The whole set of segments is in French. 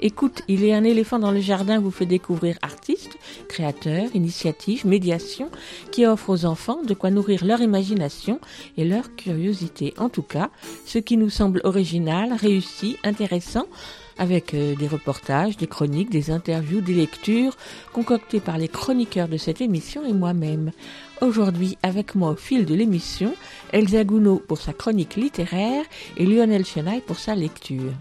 écoute, il y a un éléphant dans le jardin vous fait découvrir artistes, créateurs, initiatives, médiations qui offrent aux enfants de quoi nourrir leur imagination et leur curiosité. En tout cas, ce qui nous semble original, réussi, intéressant avec euh, des reportages, des chroniques, des interviews, des lectures concoctées par les chroniqueurs de cette émission et moi-même. Aujourd'hui, avec moi au fil de l'émission, Elsa Gounod pour sa chronique littéraire et Lionel Chenaille pour sa lecture.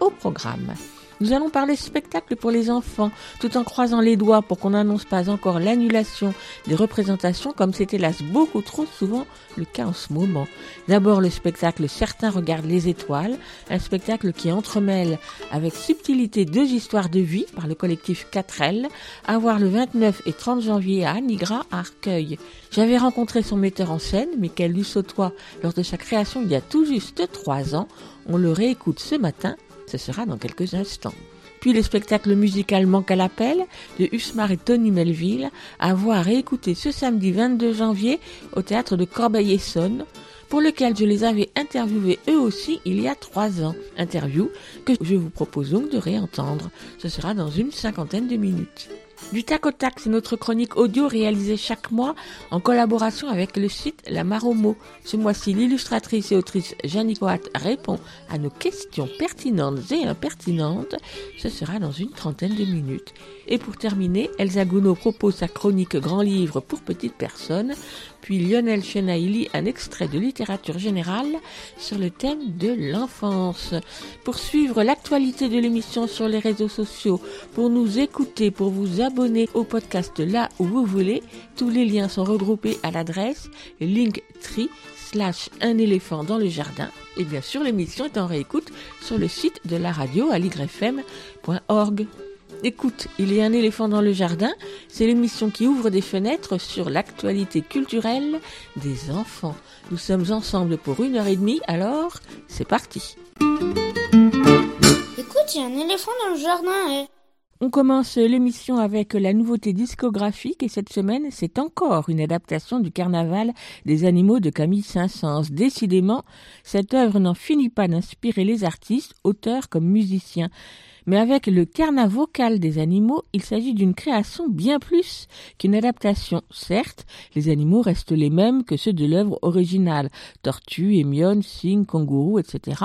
Au programme. Nous allons parler spectacle pour les enfants, tout en croisant les doigts pour qu'on n'annonce pas encore l'annulation des représentations comme c'est hélas beaucoup trop souvent le cas en ce moment. D'abord le spectacle Certains regardent les étoiles, un spectacle qui entremêle avec subtilité deux histoires de vie par le collectif 4L, à voir le 29 et 30 janvier à Nigra à Arcueil. J'avais rencontré son metteur en scène, Michael Lussautois, lors de sa création il y a tout juste trois ans. On le réécoute ce matin ce sera dans quelques instants. Puis le spectacle musical Manque à l'appel de Usmar et Tony Melville à voir et écouter ce samedi 22 janvier au théâtre de Corbeil-Essonne pour lequel je les avais interviewés eux aussi il y a trois ans. Interview que je vous propose donc de réentendre. Ce sera dans une cinquantaine de minutes. Du tac au tac, c'est notre chronique audio réalisée chaque mois en collaboration avec le site La Maromo. Ce mois-ci, l'illustratrice et autrice Jeannie Coat répond à nos questions pertinentes et impertinentes. Ce sera dans une trentaine de minutes. Et pour terminer, Elsa Gounod propose sa chronique Grand Livre pour petites personnes, puis Lionel Chenaille lit un extrait de littérature générale sur le thème de l'enfance. Pour suivre l'actualité de l'émission sur les réseaux sociaux, pour nous écouter, pour vous abonner au podcast là où vous voulez, tous les liens sont regroupés à l'adresse linktree slash un éléphant dans le jardin. Et bien sûr, l'émission est en réécoute sur le site de la radio à ligrefm.org. Écoute, il y a un éléphant dans le jardin, c'est l'émission qui ouvre des fenêtres sur l'actualité culturelle des enfants. Nous sommes ensemble pour une heure et demie, alors c'est parti. Écoute, il y a un éléphant dans le jardin. eh. On commence l'émission avec la nouveauté discographique et cette semaine, c'est encore une adaptation du Carnaval des animaux de Camille Saint-Saëns. Décidément, cette œuvre n'en finit pas d'inspirer les artistes, auteurs comme musiciens. Mais avec le carnaval vocal des animaux, il s'agit d'une création bien plus qu'une adaptation. Certes, les animaux restent les mêmes que ceux de l'œuvre originale. Tortues, émiones, cygnes, kangourous, etc.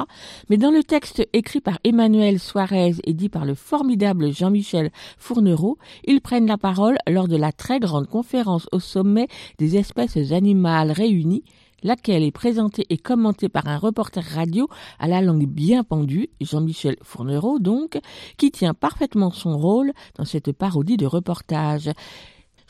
Mais dans le texte écrit par Emmanuel Suarez et dit par le formidable Jean-Michel Fournereau, ils prennent la parole lors de la très grande conférence au sommet des espèces animales réunies laquelle est présentée et commentée par un reporter radio à la langue bien pendue, Jean-Michel Fournereau donc, qui tient parfaitement son rôle dans cette parodie de reportage.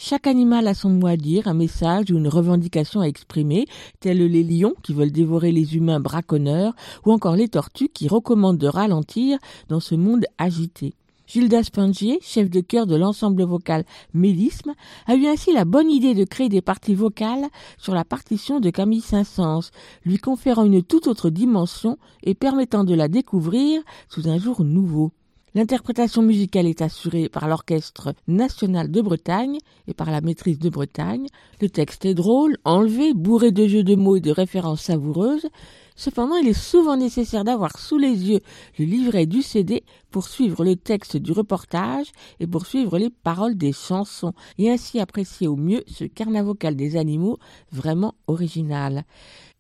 Chaque animal a son mot à dire, un message ou une revendication à exprimer, tels les lions qui veulent dévorer les humains braconneurs, ou encore les tortues qui recommandent de ralentir dans ce monde agité. Gilda Spangier, chef de chœur de l'ensemble vocal Mélisme, a eu ainsi la bonne idée de créer des parties vocales sur la partition de Camille Saint-Saëns, lui conférant une toute autre dimension et permettant de la découvrir sous un jour nouveau. L'interprétation musicale est assurée par l'Orchestre national de Bretagne et par la maîtrise de Bretagne. Le texte est drôle, enlevé, bourré de jeux de mots et de références savoureuses. Cependant, il est souvent nécessaire d'avoir sous les yeux le livret du CD pour suivre le texte du reportage et pour suivre les paroles des chansons et ainsi apprécier au mieux ce carnavocal des animaux vraiment original.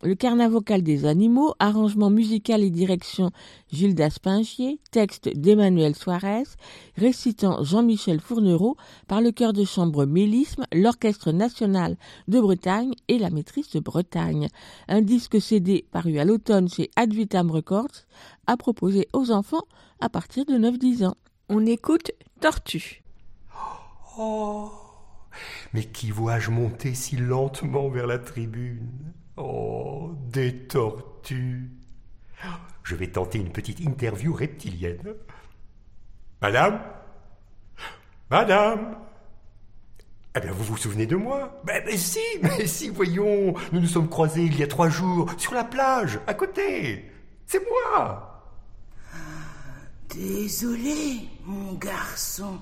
Le carnavocal des animaux, arrangement musical et direction Gilles Daspingier, texte d'Emmanuel Suarez, récitant Jean-Michel Fournereau par le chœur de chambre Mélisme, l'Orchestre national de Bretagne et la maîtrise de Bretagne. Un disque CD paru à l'automne chez Advitam Records à proposer aux enfants à partir de 9-10 ans. On écoute Tortue. Oh, mais qui vois-je monter si lentement vers la tribune? Oh, des tortues. Je vais tenter une petite interview reptilienne. Madame? Madame? Eh bien, vous vous souvenez de moi? Mais, mais si, mais si, voyons, nous nous sommes croisés il y a trois jours, sur la plage, à côté. C'est moi. Désolé, mon garçon.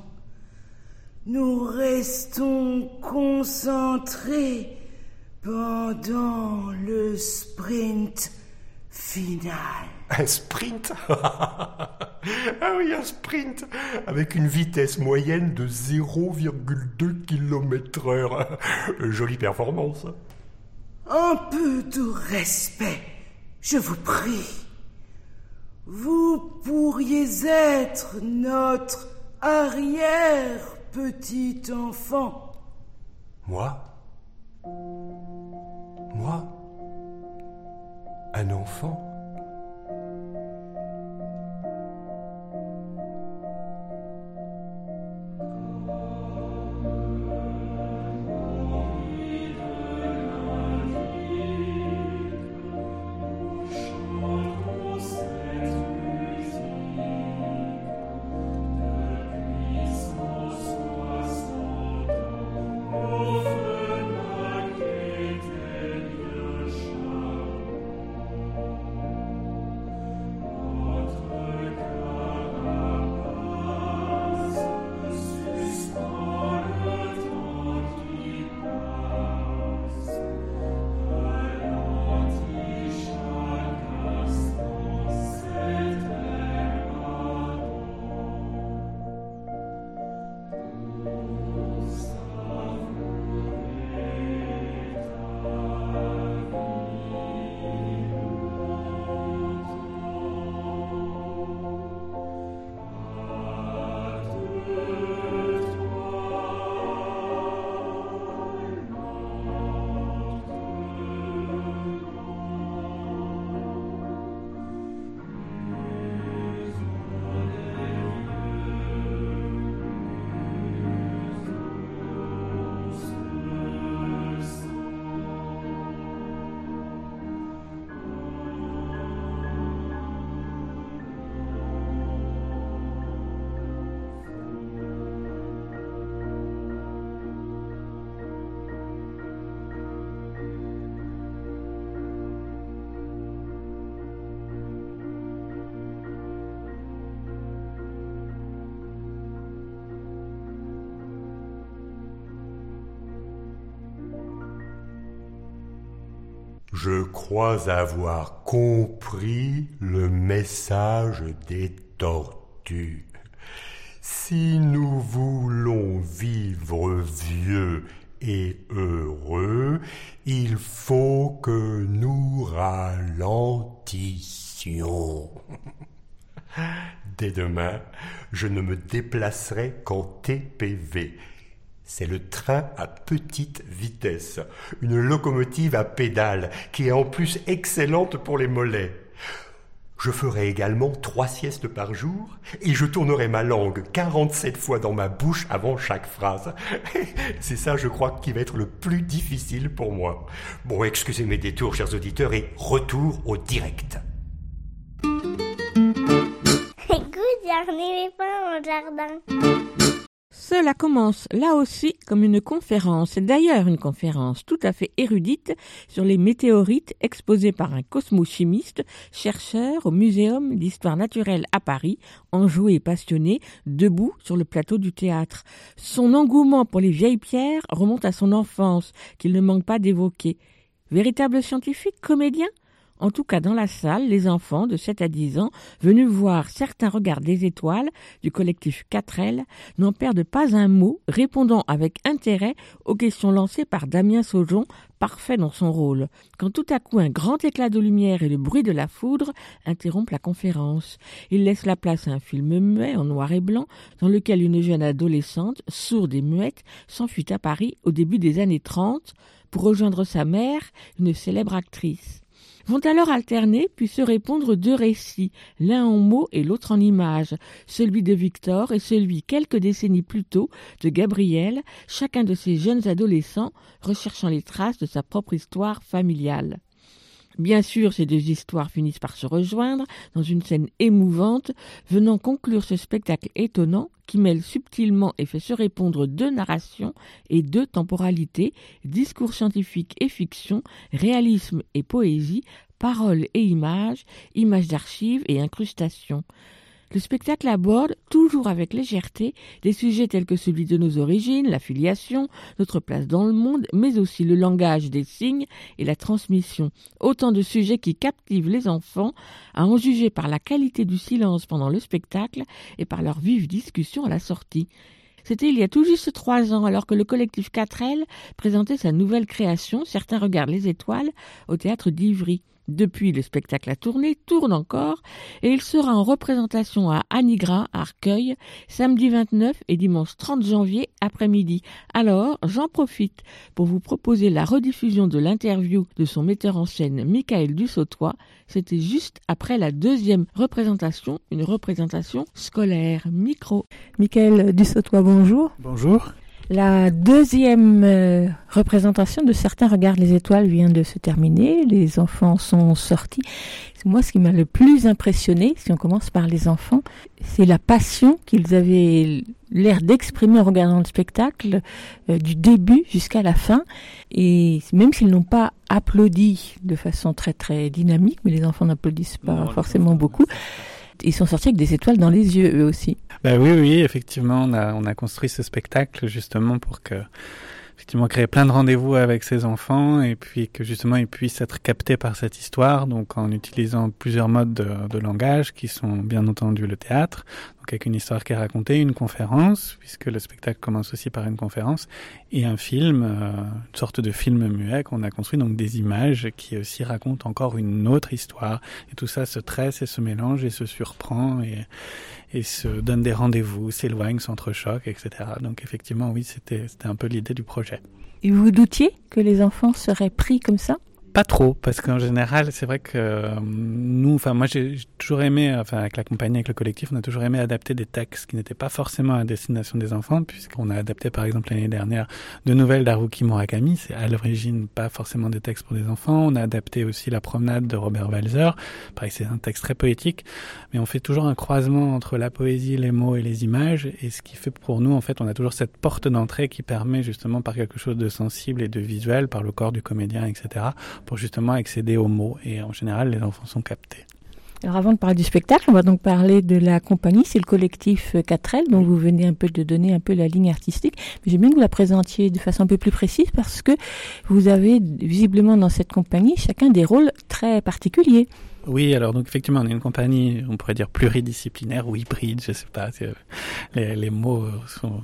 Nous restons concentrés pendant le sprint final. Un sprint? Ah oui, un sprint Avec une vitesse moyenne de 0,2 km heure. Jolie performance. Un peu de respect, je vous prie. Vous pourriez être notre arrière petit enfant. Moi? Moi? Un enfant? Avoir compris le message des tortues. Si nous voulons vivre vieux et heureux, il faut que nous ralentissions. Dès demain, je ne me déplacerai qu'en TPV c'est le train à petite vitesse, une locomotive à pédales qui est en plus excellente pour les mollets. Je ferai également trois siestes par jour et je tournerai ma langue 47 fois dans ma bouche avant chaque phrase. C'est ça, je crois, qui va être le plus difficile pour moi. Bon, excusez mes détours, chers auditeurs, et retour au direct. Écoute, a un éléphant jardin. Cela commence là aussi comme une conférence, d'ailleurs une conférence tout à fait érudite sur les météorites exposée par un cosmochimiste, chercheur au Muséum d'histoire naturelle à Paris, enjoué et passionné, debout sur le plateau du théâtre. Son engouement pour les vieilles pierres remonte à son enfance, qu'il ne manque pas d'évoquer. Véritable scientifique, comédien? En tout cas, dans la salle, les enfants de 7 à 10 ans, venus voir certains regards des étoiles du collectif 4L, n'en perdent pas un mot, répondant avec intérêt aux questions lancées par Damien Saujon, parfait dans son rôle. Quand tout à coup un grand éclat de lumière et le bruit de la foudre interrompent la conférence. Il laisse la place à un film muet en noir et blanc, dans lequel une jeune adolescente, sourde et muette, s'enfuit à Paris au début des années 30 pour rejoindre sa mère, une célèbre actrice vont alors alterner puis se répondre deux récits, l'un en mots et l'autre en images, celui de Victor et celui quelques décennies plus tôt de Gabriel, chacun de ces jeunes adolescents recherchant les traces de sa propre histoire familiale. Bien sûr, ces deux histoires finissent par se rejoindre dans une scène émouvante, venant conclure ce spectacle étonnant qui mêle subtilement et fait se répondre deux narrations et deux temporalités, discours scientifique et fiction, réalisme et poésie, paroles et images, images d'archives et incrustations. Le spectacle aborde, toujours avec légèreté, des sujets tels que celui de nos origines, la filiation, notre place dans le monde, mais aussi le langage des signes et la transmission. Autant de sujets qui captivent les enfants, à en juger par la qualité du silence pendant le spectacle et par leur vive discussion à la sortie. C'était il y a tout juste trois ans, alors que le collectif 4L présentait sa nouvelle création, Certains regardent les étoiles, au théâtre d'Ivry. Depuis, le spectacle a tourné, tourne encore, et il sera en représentation à Anigra, à Arcueil, samedi 29 et dimanche 30 janvier après-midi. Alors, j'en profite pour vous proposer la rediffusion de l'interview de son metteur en scène, Michael Dussautois. C'était juste après la deuxième représentation, une représentation scolaire. Micro. Michael Dussautois, bonjour. Bonjour. La deuxième euh, représentation de Certains regardent les étoiles vient de se terminer. Les enfants sont sortis. Moi, ce qui m'a le plus impressionné, si on commence par les enfants, c'est la passion qu'ils avaient l'air d'exprimer en regardant le spectacle euh, du début jusqu'à la fin. Et même s'ils n'ont pas applaudi de façon très très dynamique, mais les enfants n'applaudissent pas Non, forcément beaucoup, ils sont sortis avec des étoiles dans les yeux eux aussi. Bah oui, oui, effectivement, on a, on a construit ce spectacle justement pour que, effectivement, créer plein de rendez-vous avec ces enfants et puis que justement ils puissent être captés par cette histoire, donc en utilisant plusieurs modes de, de langage qui sont bien entendu le théâtre, donc avec une histoire qui est racontée, une conférence, puisque le spectacle commence aussi par une conférence, et un film, euh, une sorte de film muet qu'on a construit, donc des images qui aussi racontent encore une autre histoire. Et tout ça se tresse et se mélange et se surprend et, et se donne des rendez-vous, s'éloigne, s'entrechoque, etc. Donc effectivement, oui, c'était un peu l'idée du projet. Et vous doutiez que les enfants seraient pris comme ça? Pas trop, parce qu'en général, c'est vrai que euh, nous, enfin moi j'ai toujours aimé, enfin avec la compagnie, avec le collectif, on a toujours aimé adapter des textes qui n'étaient pas forcément à destination des enfants, puisqu'on a adapté par exemple l'année dernière de nouvelles d'Haruki Murakami, c'est à l'origine pas forcément des textes pour des enfants. On a adapté aussi La promenade de Robert Walzer, pareil c'est un texte très poétique, mais on fait toujours un croisement entre la poésie, les mots et les images, et ce qui fait pour nous en fait, on a toujours cette porte d'entrée qui permet justement par quelque chose de sensible et de visuel, par le corps du comédien, etc., pour justement accéder aux mots. Et en général, les enfants sont captés. Alors avant de parler du spectacle, on va donc parler de la compagnie, c'est le collectif 4L dont vous venez un peu de donner un peu la ligne artistique. Mais j'aime bien que vous la présentiez de façon un peu plus précise parce que vous avez visiblement dans cette compagnie chacun des rôles très particuliers. Oui, alors donc effectivement, on est une compagnie, on pourrait dire pluridisciplinaire ou hybride, je sais pas, euh, les, les mots euh, sont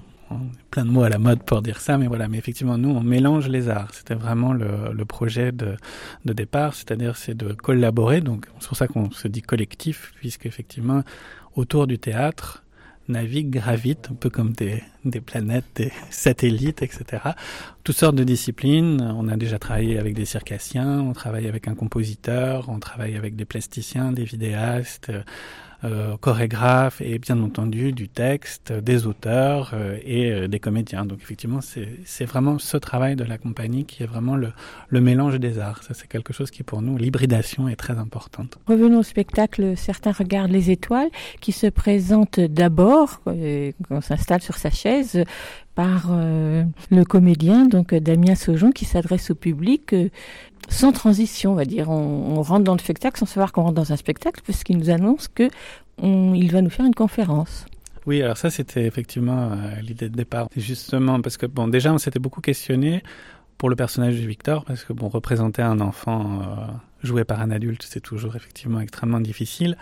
plein de mots à la mode pour dire ça, mais voilà. Mais effectivement, nous, on mélange les arts. C'était vraiment le, projet de, départ, c'est-à-dire c'est de collaborer. Donc c'est pour ça qu'on se dit collectif, puisque effectivement, autour du théâtre naviguent, gravitent, un peu comme des, des planètes, des satellites, etc. Toutes sortes de disciplines. On a déjà travaillé avec des circassiens, on travaille avec un compositeur, on travaille avec des plasticiens, des vidéastes. Euh, chorégraphes et bien entendu du texte, des auteurs euh, et euh, des comédiens. Donc effectivement, c'est vraiment ce travail de la compagnie qui est vraiment le, le mélange des arts. Ça, c'est quelque chose qui pour nous, l'hybridation est très importante. Revenons au spectacle Certains regardent les étoiles, qui se présente d'abord, euh, on s'installe sur sa chaise, par euh, le comédien, donc Damien Saujon, qui s'adresse au public euh, sans transition, on va dire. On, rentre dans le spectacle sans savoir qu'on rentre dans un spectacle, puisqu'il nous annonce que on, il va nous faire une conférence. Oui, alors ça c'était effectivement euh, l'idée de départ. C'est justement parce que bon, déjà on s'était beaucoup questionné pour le personnage de Victor, parce que bon, représenter un enfant euh, joué par un adulte, c'est toujours effectivement extrêmement difficile.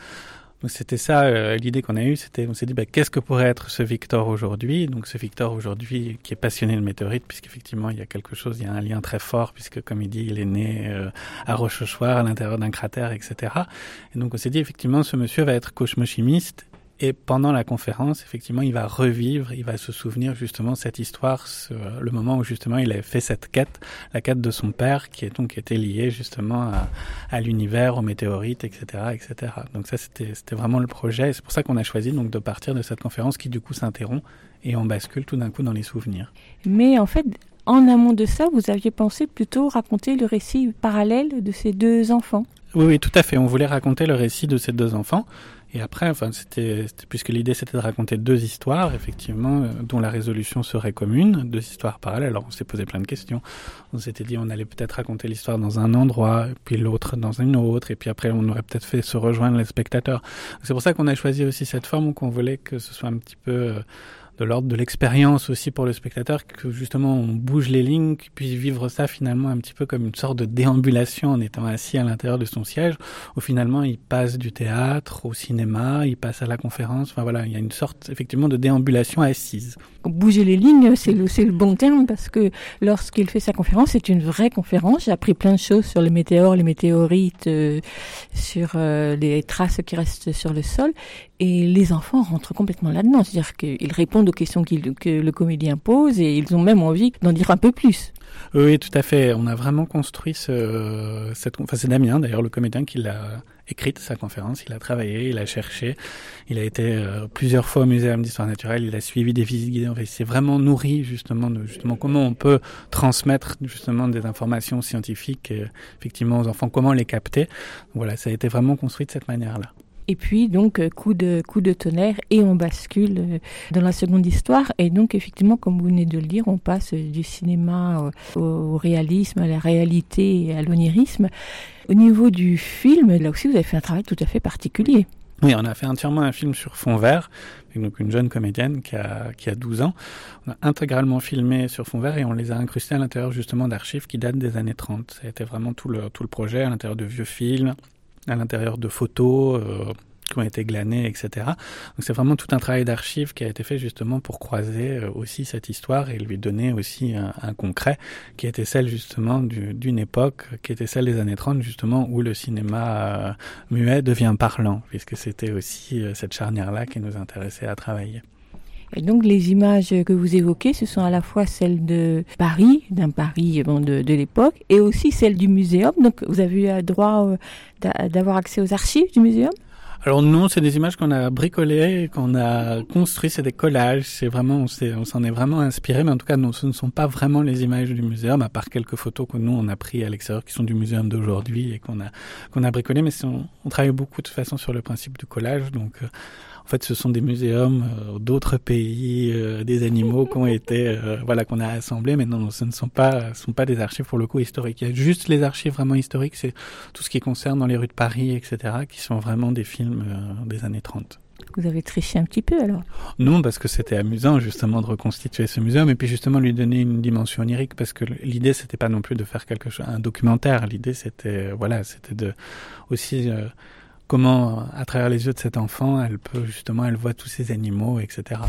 C'était ça euh, l'idée qu'on a eue, c'était on s'est dit bah, qu'est-ce que pourrait être ce Victor aujourd'hui? Donc ce Victor aujourd'hui qui est passionné de météorites, puisqu'effectivement il y a quelque chose, il y a un lien très fort, puisque comme il dit, il est né euh, à Rochechouart, à l'intérieur d'un cratère, etc. Et donc on s'est dit effectivement ce monsieur va être cosmochimiste et pendant la conférence, effectivement, il va revivre, il va se souvenir justement cette histoire, ce, le moment où justement il a fait cette quête, la quête de son père, qui est donc était liée justement à, à l'univers, aux météorites, etc., etc. Donc ça, c'était vraiment le projet. Et c'est pour ça qu'on a choisi donc de partir de cette conférence qui du coup s'interrompt et on bascule tout d'un coup dans les souvenirs. Mais en fait, en amont de ça, vous aviez pensé plutôt raconter le récit parallèle de ces deux enfants? Oui, oui, tout à fait. On voulait raconter le récit de ces deux enfants. Et après, enfin, c'était, puisque l'idée c'était de raconter deux histoires, effectivement, euh, dont la résolution serait commune, deux histoires parallèles. Alors, on s'est posé plein de questions. On s'était dit, on allait peut-être raconter l'histoire dans un endroit, puis l'autre dans une autre, et puis après, on aurait peut-être fait se rejoindre les spectateurs. C'est pour ça qu'on a choisi aussi cette forme où qu'on voulait que ce soit un petit peu euh, de l'ordre de l'expérience aussi pour le spectateur, que justement on bouge les lignes, qu'il puisse vivre ça finalement un petit peu comme une sorte de déambulation en étant assis à l'intérieur de son siège, où finalement il passe du théâtre au cinéma, il passe à la conférence, enfin voilà, il y a une sorte effectivement de déambulation assise. Bouger les lignes, c'est le, le bon terme parce que lorsqu'il fait sa conférence, c'est une vraie conférence. J'ai appris plein de choses sur les météores, les météorites, euh, sur euh, les traces qui restent sur le sol. Et les enfants rentrent complètement là-dedans. C'est-à-dire qu'ils répondent aux questions que le comédien pose et ils ont même envie d'en dire un peu plus. Oui, tout à fait. On a vraiment construit ce, cette, enfin c'est Damien d'ailleurs, le comédien qui l'a écrite sa conférence. Il a travaillé, il a cherché, il a été euh, plusieurs fois au muséum d'histoire naturelle, il a suivi des visites guidées. il s'est vraiment nourri justement de justement comment on peut transmettre justement des informations scientifiques effectivement aux enfants, comment les capter. Voilà, ça a été vraiment construit de cette manière-là. Et puis donc euh, coup de coup de tonnerre et on bascule euh, dans la seconde histoire et donc effectivement comme vous venez de le dire on passe du cinéma au, réalisme à la réalité et à l'onirisme. Au niveau du film là aussi vous avez fait un travail tout à fait particulier. Oui, on a fait entièrement un film sur fond vert, avec donc une jeune comédienne qui a, qui a 12 ans. On a intégralement filmé sur fond vert et on les a incrustés à l'intérieur justement d'archives qui datent des années 30. Ça a été vraiment tout le, tout le projet à l'intérieur de vieux films, à l'intérieur de photos euh, qui ont été glanées, etc. Donc c'est vraiment tout un travail d'archives qui a été fait justement pour croiser euh, aussi cette histoire et lui donner aussi un, concret qui était celle justement d'une époque qui était celle des années 30 justement où le cinéma euh, muet devient parlant puisque c'était aussi cette charnière-là qui nous intéressait à travailler. Et donc les images que vous évoquez, ce sont à la fois celles de Paris, d'un Paris de, l'époque, et aussi celles du muséum. Donc vous avez eu droit euh, d'avoir accès aux archives du muséum? Alors non, c'est des images qu'on a bricolées, qu'on a construit, c'est des collages. C'est vraiment, on s'en est, vraiment inspiré, mais en tout cas, ce ne sont pas vraiment les images du muséum, à part quelques photos que nous on a pris à l'extérieur, qui sont du muséum d'aujourd'hui et qu'on a qu'on a bricolé. Mais on, travaille beaucoup de toute façon sur le principe du collage, donc. Euh, fait, ce sont des muséums euh, d'autres pays, euh, des animaux qui ont été, euh, voilà, qu'on a assemblés. Mais non, ce ne sont pas, ce sont pas des archives pour le coup historiques. Il y a juste les archives vraiment historiques, c'est tout ce qui concerne dans les rues de Paris, etc., qui sont vraiment des films des années 30. Vous avez triché un petit peu alors Non, parce que c'était amusant justement de reconstituer ce muséum et puis justement lui donner une dimension onirique parce que l'idée c'était pas non plus de faire quelque chose, un documentaire. L'idée c'était voilà, c'était de aussi comment, à travers les yeux de cet enfant, elle peut justement, elle voit tous ces animaux, etc.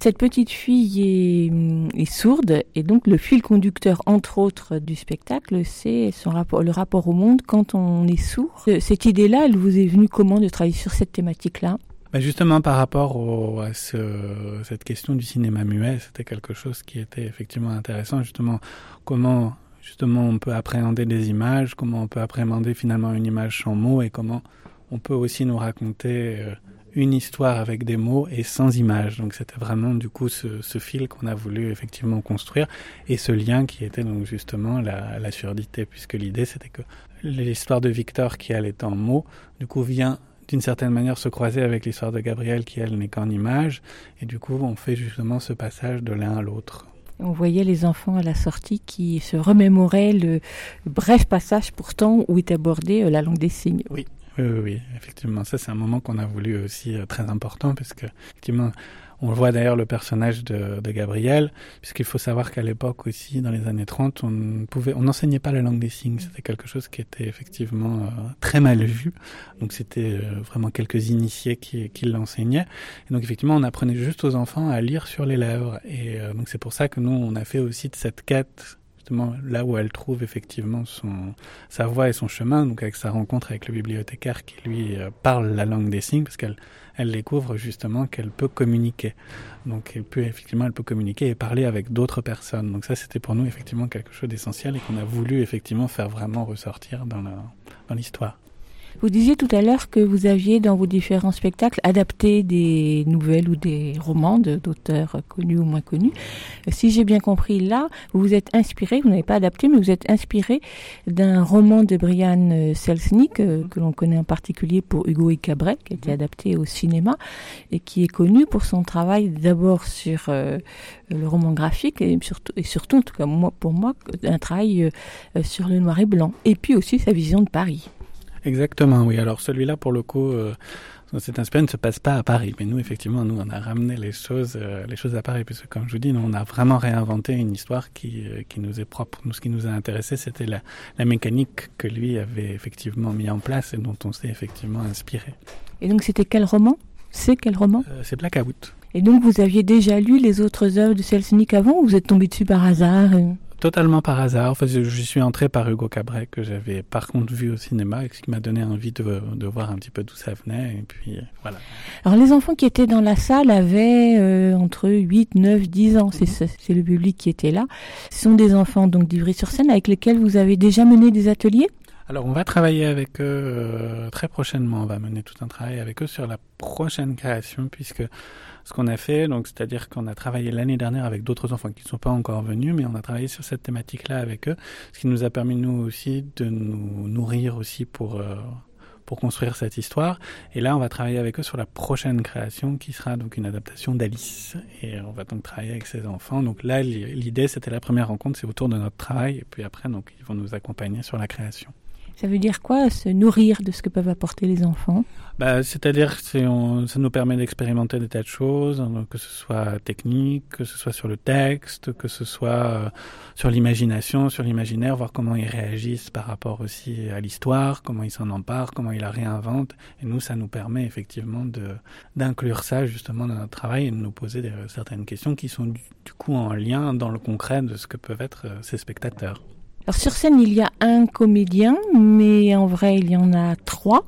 Cette petite fille est, est, sourde et donc le fil conducteur, entre autres, du spectacle, c'est son rapport, le rapport au monde quand on est sourd. Cette idée-là, elle vous est venue comment de travailler sur cette thématique-là? Ben justement par rapport au, à ce, cette question du cinéma muet, c'était quelque chose qui était effectivement intéressant. Justement, comment justement on peut appréhender des images, comment on peut appréhender finalement une image sans mots et comment on peut aussi nous raconter euh, une histoire avec des mots et sans images. Donc c'était vraiment du coup ce, ce fil qu'on a voulu effectivement construire et ce lien qui était donc justement la, la surdité, puisque l'idée c'était que l'histoire de Victor qui elle est en mots, du coup vient d'une certaine manière se croiser avec l'histoire de Gabriel qui elle n'est qu'en image et du coup on fait justement ce passage de l'un à l'autre. On voyait les enfants à la sortie qui se remémoraient le bref passage pourtant où est abordée euh, la langue des signes. Oui, oui, oui, effectivement. Ça, c'est un moment qu'on a voulu aussi euh, très important parce que, effectivement, on voit d'ailleurs le personnage de, de Gabriel, puisqu'il faut savoir qu'à l'époque aussi, dans les années 30, on pouvait, on n'enseignait pas la langue des signes. C'était quelque chose qui était effectivement euh, très mal vu. Donc c'était euh, vraiment quelques initiés qui, l'enseignaient. Et donc effectivement, on apprenait juste aux enfants à lire sur les lèvres. Et donc c'est pour ça que nous, on a fait aussi de cette quête là où elle trouve effectivement son, sa voie et son chemin, donc avec sa rencontre avec le bibliothécaire qui lui euh, parle la langue des signes, parce qu'elle elle découvre justement qu'elle peut communiquer. Donc elle peut effectivement elle peut communiquer et parler avec d'autres personnes. Donc ça c'était pour nous effectivement quelque chose d'essentiel et qu'on a voulu effectivement faire vraiment ressortir dans l'histoire. Vous disiez tout à l'heure que vous aviez dans vos différents spectacles adapté des nouvelles ou des romans d'auteurs connus ou moins connus. Si j'ai bien compris, là, vous vous êtes inspiré, vous n'avez pas adapté, mais vous êtes inspiré d'un roman de Brian Selznick, euh, que l'on connaît en particulier pour Hugo et Cabret, qui a été adapté au cinéma et qui est connu pour son travail d'abord sur euh, le roman graphique et surtout, en tout cas moi, pour moi, un travail euh, sur le noir et blanc. Et puis aussi sa vision de Paris. Exactement, oui. Alors celui-là, pour le coup, euh, cet inspiré ne se passe pas à Paris. Mais nous, effectivement, nous, on a ramené les choses, euh, les choses à Paris. Puisque, comme je vous dis, nous, on a vraiment réinventé une histoire qui, euh, qui nous est propre. Nous, ce qui nous a intéressé, c'était la, la mécanique que lui avait effectivement mis en place et dont on s'est effectivement inspiré. Et donc, c'était quel roman? C'est quel roman? Euh, C'est Blackout. Et donc, vous aviez déjà lu les autres œuvres de Selznick avant ou vous êtes tombé dessus par hasard Totalement par hasard. Enfin, je, je suis entré par Hugo Cabret, que j'avais par contre vu au cinéma, et ce qui m'a donné envie de, de voir un petit peu d'où ça venait. Et puis, euh, voilà. Alors, les enfants qui étaient dans la salle avaient euh, entre 8, 9, 10 ans. C'est ça- c'est le public qui était là. Ce sont des enfants donc d'Ivry-sur-Seine avec lesquels vous avez déjà mené des ateliers? Alors, on va travailler avec eux euh, très prochainement. On va mener tout un travail avec eux sur la prochaine création, puisque ce qu'on a fait, donc c'est-à-dire qu'on a travaillé l'année dernière avec d'autres enfants qui ne sont pas encore venus, mais on a travaillé sur cette thématique-là avec eux, ce qui nous a permis nous aussi de nous nourrir aussi pour euh, pour construire cette histoire. Et là, on va travailler avec eux sur la prochaine création qui sera donc une adaptation d'Alice. Et on va donc travailler avec ces enfants. Donc là, li- l'idée, c'était la première rencontre, c'est autour de notre travail. Et puis après, donc, ils vont nous accompagner sur la création. Ça veut dire quoi Se nourrir de ce que peuvent apporter les enfants? Bah, c'est-à-dire que ça nous permet d'expérimenter des tas de choses, hein, que ce soit technique, que ce soit sur le texte, que ce soit euh, sur l'imagination, sur l'imaginaire, voir comment ils réagissent par rapport aussi à l'histoire, comment ils s'en emparent, comment ils la réinventent. Et nous, ça nous permet effectivement d'inclure ça justement dans notre travail et de nous poser certaines questions qui sont du, du coup en lien dans le concret de ce que peuvent être euh, ces spectateurs. Alors sur scène, il y a un comédien, mais en vrai, il y en a trois,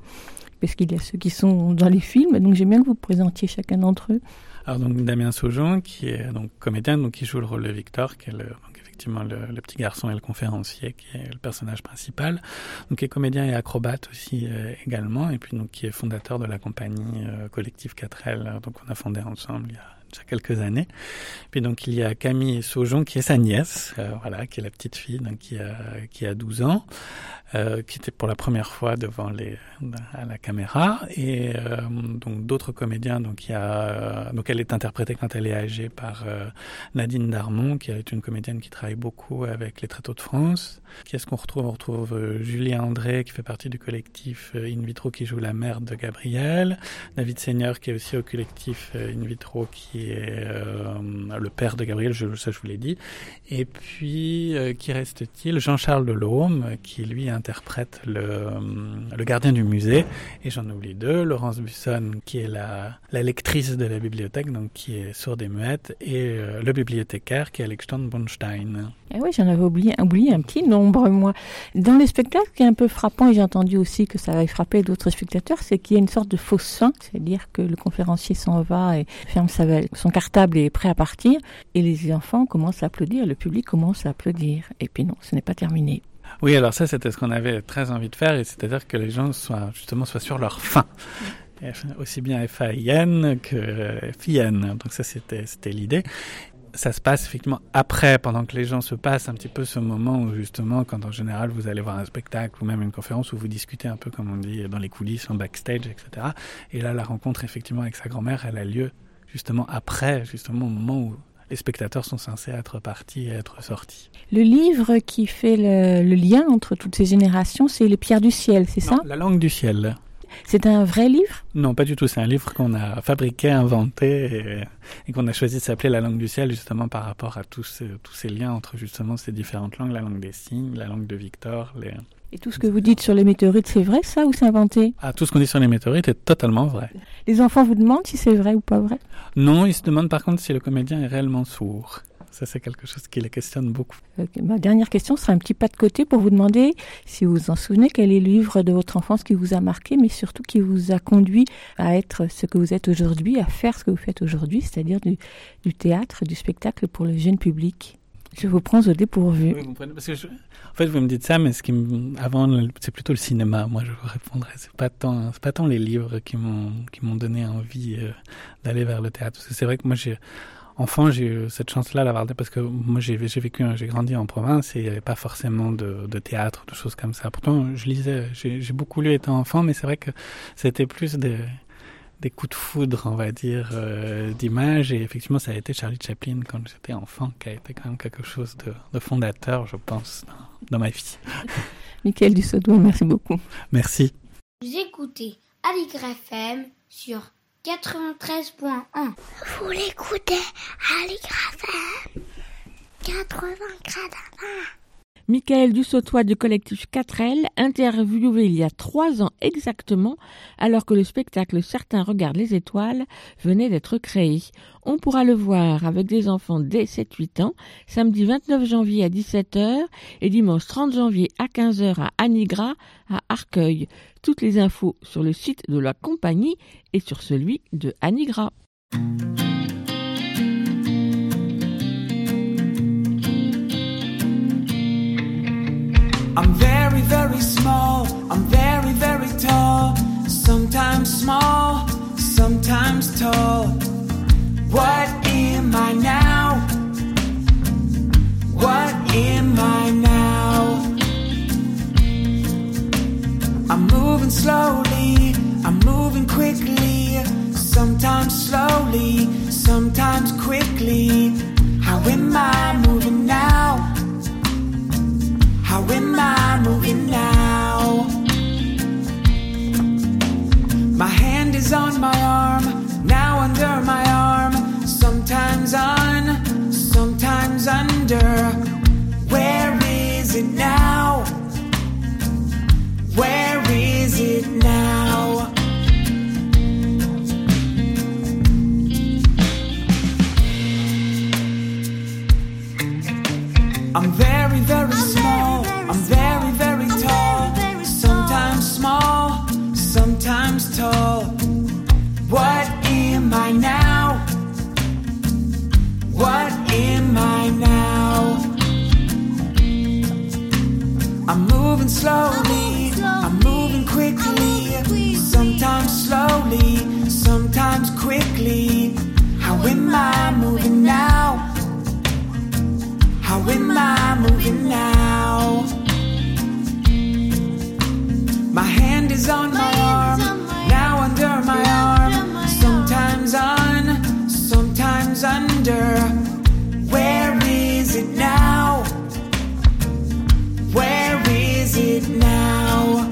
parce qu'il y a ceux qui sont dans les films. Donc j'aime bien que vous présentiez chacun d'entre eux. Alors donc Damien Saujon, qui est donc comédien, donc qui joue le rôle de Victor, qui est donc effectivement le, le petit garçon et le conférencier, qui est le personnage principal, donc qui est comédien et acrobate aussi euh, également, et puis donc qui est fondateur de la compagnie euh, collective 4L, donc on a fondé ensemble il y a déjà quelques années. Puis donc il y a Camille Saujon qui est sa nièce, euh, voilà, qui est la petite fille, donc qui a qui a 12 ans, euh, qui était pour la première fois devant les à la caméra et euh, donc d'autres comédiens. Donc il y a donc elle est interprétée quand elle est âgée par Nadine Darmon, qui est une comédienne qui travaille beaucoup avec les Tréteaux de France. Qui est-ce qu'on retrouve? On retrouve Julien André qui fait partie du collectif In Vitro qui joue la mère de Gabriel, David Seigneur qui est aussi au collectif In Vitro qui est euh, le père de Gabriel, je, ça je vous l'ai dit. Et puis euh, qui reste-t-il? Jean-Charles Delhomme qui lui interprète le, euh, le gardien du musée et j'en oublie deux, Laurence Busson qui est la, lectrice de la bibliothèque donc qui est sourde et muette et le bibliothécaire qui est Alexandre Bonstein. Eh oui, j'en avais oublié, oublié un petit nombre, moi. Dans les spectacles, ce qui est un peu frappant, et j'ai entendu aussi que ça avait frappé d'autres spectateurs, c'est qu'il y a une sorte de fausse fin, c'est-à-dire que le conférencier s'en va et ferme sa, son cartable est prêt à partir, et les enfants commencent à applaudir, le public commence à applaudir. Et puis non, ce n'est pas terminé. Oui, alors ça, c'était ce qu'on avait très envie de faire, et c'est-à-dire que les gens soient justement soient sur leur faim. Aussi bien F-A-I-N que F-I-N. Donc ça, c'était l'idée. Ça se passe effectivement après, pendant que les gens se passent un petit peu ce moment où justement, quand en général vous allez voir un spectacle ou même une conférence où vous discutez un peu, comme on dit, dans les coulisses, en backstage, etc. Et là, la rencontre effectivement avec sa grand-mère, elle a lieu justement après, justement au moment où les spectateurs sont censés être partis et être sortis. Le livre qui fait le, le lien entre toutes ces générations, c'est Les Pierres du Ciel, c'est ça? La langue du ciel. C'est un vrai livre? Non, pas du tout. C'est un livre qu'on a fabriqué, inventé et, et qu'on a choisi de s'appeler La langue du ciel justement par rapport à tous ces, tous ces liens entre justement ces différentes langues, la langue des signes, la langue de Victor. Les... Et tout ce que vous dites sur les météorites, c'est vrai ça ou c'est inventé? Ah, tout ce qu'on dit sur les météorites est totalement vrai. Les enfants vous demandent si c'est vrai ou pas vrai? Non, ils se demandent par contre si le comédien est réellement sourd. Ça, c'est quelque chose qui les questionne beaucoup. Okay. Ma dernière question sera un petit pas de côté pour vous demander, si vous vous en souvenez, quel est le livre de votre enfance qui vous a marqué, mais surtout qui vous a conduit à être ce que vous êtes aujourd'hui, à faire ce que vous faites aujourd'hui, c'est-à-dire du, du, théâtre, du spectacle pour le jeune public? Je vous prends au dépourvu. Vous prenez- parce que en fait, vous me dites ça, mais ce qui avant, c'est plutôt le cinéma. Moi, je vous répondrais. C'est pas tant, pas tant les livres qui m'ont, qui m'ont donné envie euh, d'aller vers le théâtre. Parce que c'est vrai que moi, enfant, j'ai eu cette chance-là d'avoir, parce que moi, j'ai, vécu, j'ai grandi en province et il n'y avait pas forcément de, de théâtre, de choses comme ça. Pourtant, je lisais, j'ai beaucoup lu étant enfant, mais c'est vrai que c'était plus des, des coups de foudre, on va dire, euh, d'images. Et effectivement, ça a été Charlie Chaplin quand j'étais enfant, qui a été quand même quelque chose de, de fondateur, je pense, dans, dans ma vie. Michael Dussaudois, merci beaucoup. Merci. Vous écoutez Aligre FM sur 93.1. Vous l'écoutez à l'IGRAFM 80 gradins. Michael Dussautois du collectif 4L, interviewé il y a trois ans exactement, alors que le spectacle Certains regardent les étoiles venait d'être créé. On pourra le voir avec des enfants dès 7-8 ans, samedi 29 janvier à 17h et dimanche 30 janvier à 15h à Anigra, à Arcueil. Toutes les infos sur le site de la compagnie et sur celui de Anigra. I'm very, very small. I'm very, very tall. Sometimes small, sometimes tall. What am I now? What am I now? I'm moving slowly, I'm moving quickly. Sometimes slowly, sometimes quickly. How am I moving now? How am I moving now? My hand is on my arm, now under my arm. Sometimes on, sometimes under. Where is it now? Where is it now? I'm very, What am I now? I'm moving slowly. I'm moving quickly. Sometimes slowly, sometimes quickly. How am I moving now? How am I moving now? My hand is on my arm, now under my arm. Sometimes on, sometimes under. Where is it now? Where is it now?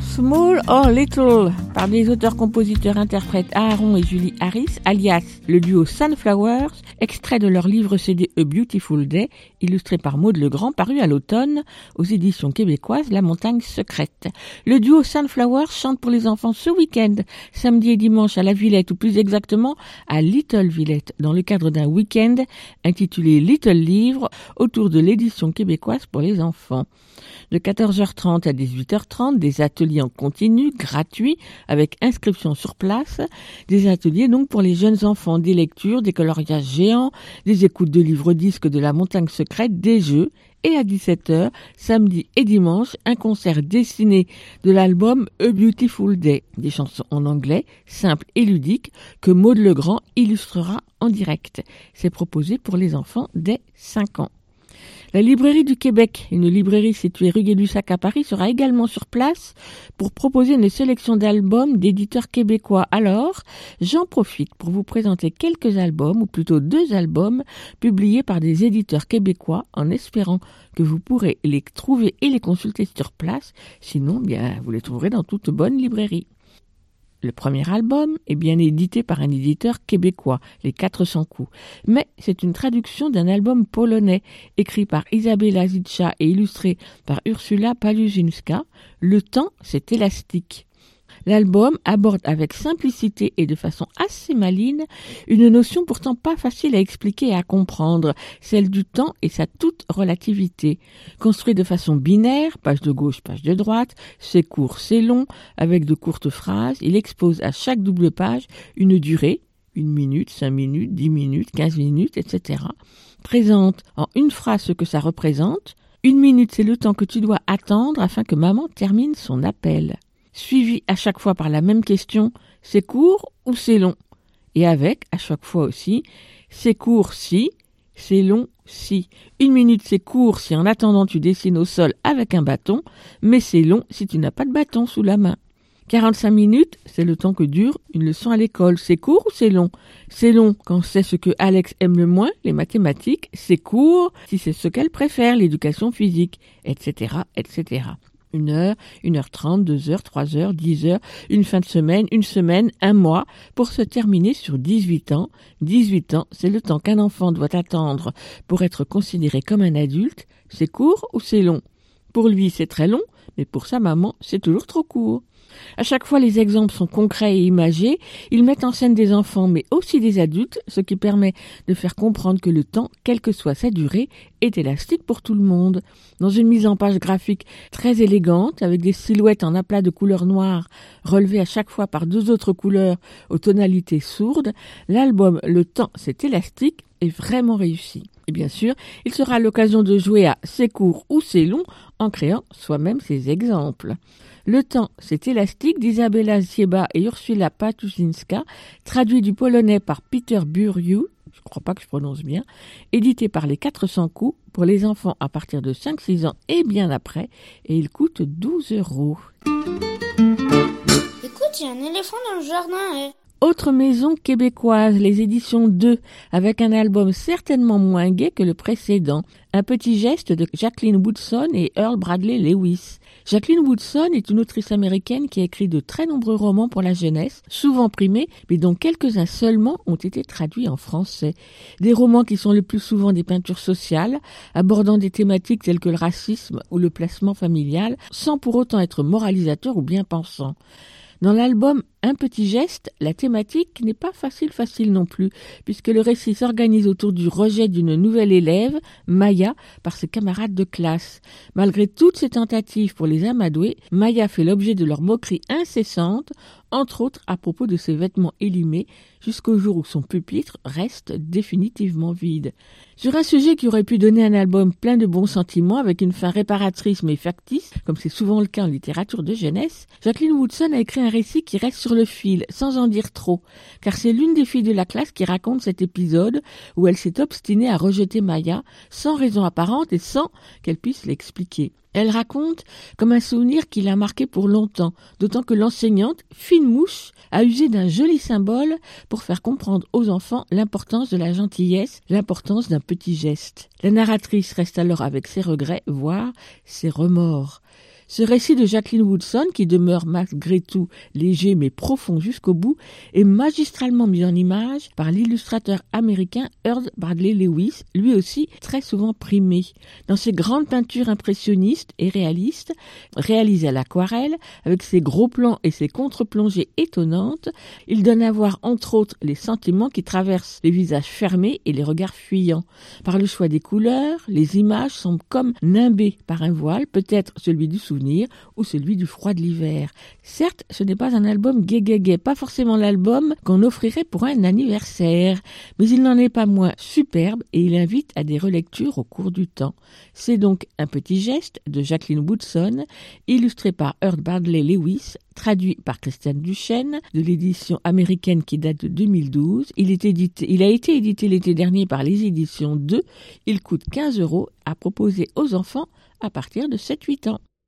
Small or Little par des auteurs-compositeurs-interprètes Aaron et Julie Harris, alias le duo Sunflowers, extrait de leur livre CD A Beautiful Day, illustré par Maud Legrand, paru à l'automne aux éditions québécoises La Montagne Secrète. Le duo Sunflowers chante pour les enfants ce week-end, samedi et dimanche à la Villette, ou plus exactement à Little Villette, dans le cadre d'un week-end intitulé Little Livre, autour de l'édition québécoise pour les enfants de 14h30 à 18h30, des ateliers en continu, gratuits, avec inscription sur place, des ateliers donc pour les jeunes enfants, des lectures, des coloriages géants, des écoutes de livres disques de la montagne secrète, des jeux, et à 17h, samedi et dimanche, un concert dessiné de l'album A Beautiful Day, des chansons en anglais, simples et ludiques, que Maud Legrand illustrera en direct. C'est proposé pour les enfants dès 5 ans. La librairie du Québec, une librairie située rue Gay-Lussac à Paris, sera également sur place pour proposer une sélection d'albums d'éditeurs québécois. Alors, j'en profite pour vous présenter quelques albums, ou plutôt deux albums, publiés par des éditeurs québécois, en espérant que vous pourrez les trouver et les consulter sur place. Sinon, bien, vous les trouverez dans toute bonne librairie. Le premier album est bien édité par un éditeur québécois, Les 400 coups, mais c'est une traduction d'un album polonais écrit par Isabella Zitscha et illustré par Ursula Paluzinska. Le temps, c'est élastique. L'album aborde avec simplicité et de façon assez maligne une notion pourtant pas facile à expliquer et à comprendre, celle du temps et sa toute relativité. Construit de façon binaire, page de gauche, page de droite, c'est court, c'est long, avec de courtes phrases, il expose à chaque double page une durée, une minute, cinq minutes, dix minutes, quinze minutes, etc. Présente en une phrase ce que ça représente. Une minute, c'est le temps que tu dois attendre afin que maman termine son appel. Suivi à chaque fois par la même question, c'est court ou c'est long? Et avec, à chaque fois aussi, c'est court si, c'est long si. Une minute, c'est court si en attendant tu dessines au sol avec un bâton, mais c'est long si tu n'as pas de bâton sous la main. 45 minutes, c'est le temps que dure une leçon à l'école. C'est court ou c'est long? C'est long quand c'est ce que Alex aime le moins, les mathématiques. C'est court si c'est ce qu'elle préfère, l'éducation physique, etc., etc. Une heure, une heure trente, deux heures, trois heures, dix heures, une fin de semaine, une semaine, un mois, pour se terminer sur 18 ans. 18 ans, c'est le temps qu'un enfant doit attendre pour être considéré comme un adulte. C'est court ou c'est long? Pour lui, c'est très long, mais pour sa maman, c'est toujours trop court. À chaque fois, les exemples sont concrets et imagés. Ils mettent en scène des enfants, mais aussi des adultes, ce qui permet de faire comprendre que le temps, quelle que soit sa durée, est élastique pour tout le monde. Dans une mise en page graphique très élégante, avec des silhouettes en aplat de couleur noire, relevées à chaque fois par deux autres couleurs aux tonalités sourdes, l'album Le temps, c'est élastique est vraiment réussi. Et bien sûr, il sera l'occasion de jouer à c'est court ou c'est long en créant soi-même ses exemples. Le temps, c'est élastique d'Isabella Zieba et Ursula Patuszynska, traduit du polonais par Peter Buriu, je crois pas que je prononce bien, édité par les 400 coups pour les enfants à partir de 5-6 ans et bien après, et il coûte 12 euros. Écoute, il y a un éléphant dans le jardin. eh. Autre maison québécoise, les éditions 2, avec un album certainement moins gai que le précédent. Un petit geste de Jacqueline Woodson et Earl Bradley Lewis. Jacqueline Woodson est une autrice américaine qui a écrit de très nombreux romans pour la jeunesse, souvent primés, mais dont quelques-uns seulement ont été traduits en français. Des romans qui sont le plus souvent des peintures sociales, abordant des thématiques telles que le racisme ou le placement familial, sans pour autant être moralisateur ou bien pensant. Dans l'album Un petit geste, la thématique n'est pas facile facile non plus, puisque le récit s'organise autour du rejet d'une nouvelle élève, Maya, par ses camarades de classe. Malgré toutes ses tentatives pour les amadouer, Maya fait l'objet de leurs moqueries incessantes, entre autres à propos de ses vêtements élimés, jusqu'au jour où son pupitre reste définitivement vide. Sur un sujet qui aurait pu donner un album plein de bons sentiments avec une fin réparatrice mais factice, comme c'est souvent le cas en littérature de jeunesse, Jacqueline Woodson a écrit un récit qui reste sur le fil, sans en dire trop, car c'est l'une des filles de la classe qui raconte cet épisode où elle s'est obstinée à rejeter Maya, sans raison apparente et sans qu'elle puisse l'expliquer. Elle raconte comme un souvenir qui l'a marqué pour longtemps, d'autant que l'enseignante, fine mouche, a usé d'un joli symbole pour faire comprendre aux enfants l'importance de la gentillesse, l'importance d'un petit geste. La narratrice reste alors avec ses regrets, voire ses remords. Ce récit de Jacqueline Woodson, qui demeure malgré tout léger mais profond jusqu'au bout, est magistralement mis en image par l'illustrateur américain Earl Bradley Lewis, lui aussi très souvent primé. Dans ses grandes peintures impressionnistes et réalistes, réalisées à l'aquarelle, avec ses gros plans et ses contre-plongées étonnantes, il donne à voir entre autres les sentiments qui traversent les visages fermés et les regards fuyants. Par le choix des couleurs, les images semblent comme nimbées par un voile, peut-être celui du souvenir ou celui du froid de l'hiver. Certes, ce n'est pas un album gay-gay-gay, pas forcément l'album qu'on offrirait pour un anniversaire, mais il n'en est pas moins superbe et il invite à des relectures au cours du temps. C'est donc un petit geste de Jacqueline Woodson, illustré par Earl Bradley Lewis, traduit par Christiane Duchesne, de l'édition américaine qui date de 2012. Il, il a été édité l'été dernier par les éditions 2. Il coûte 15 euros à proposer aux enfants à partir de 7-8 ans.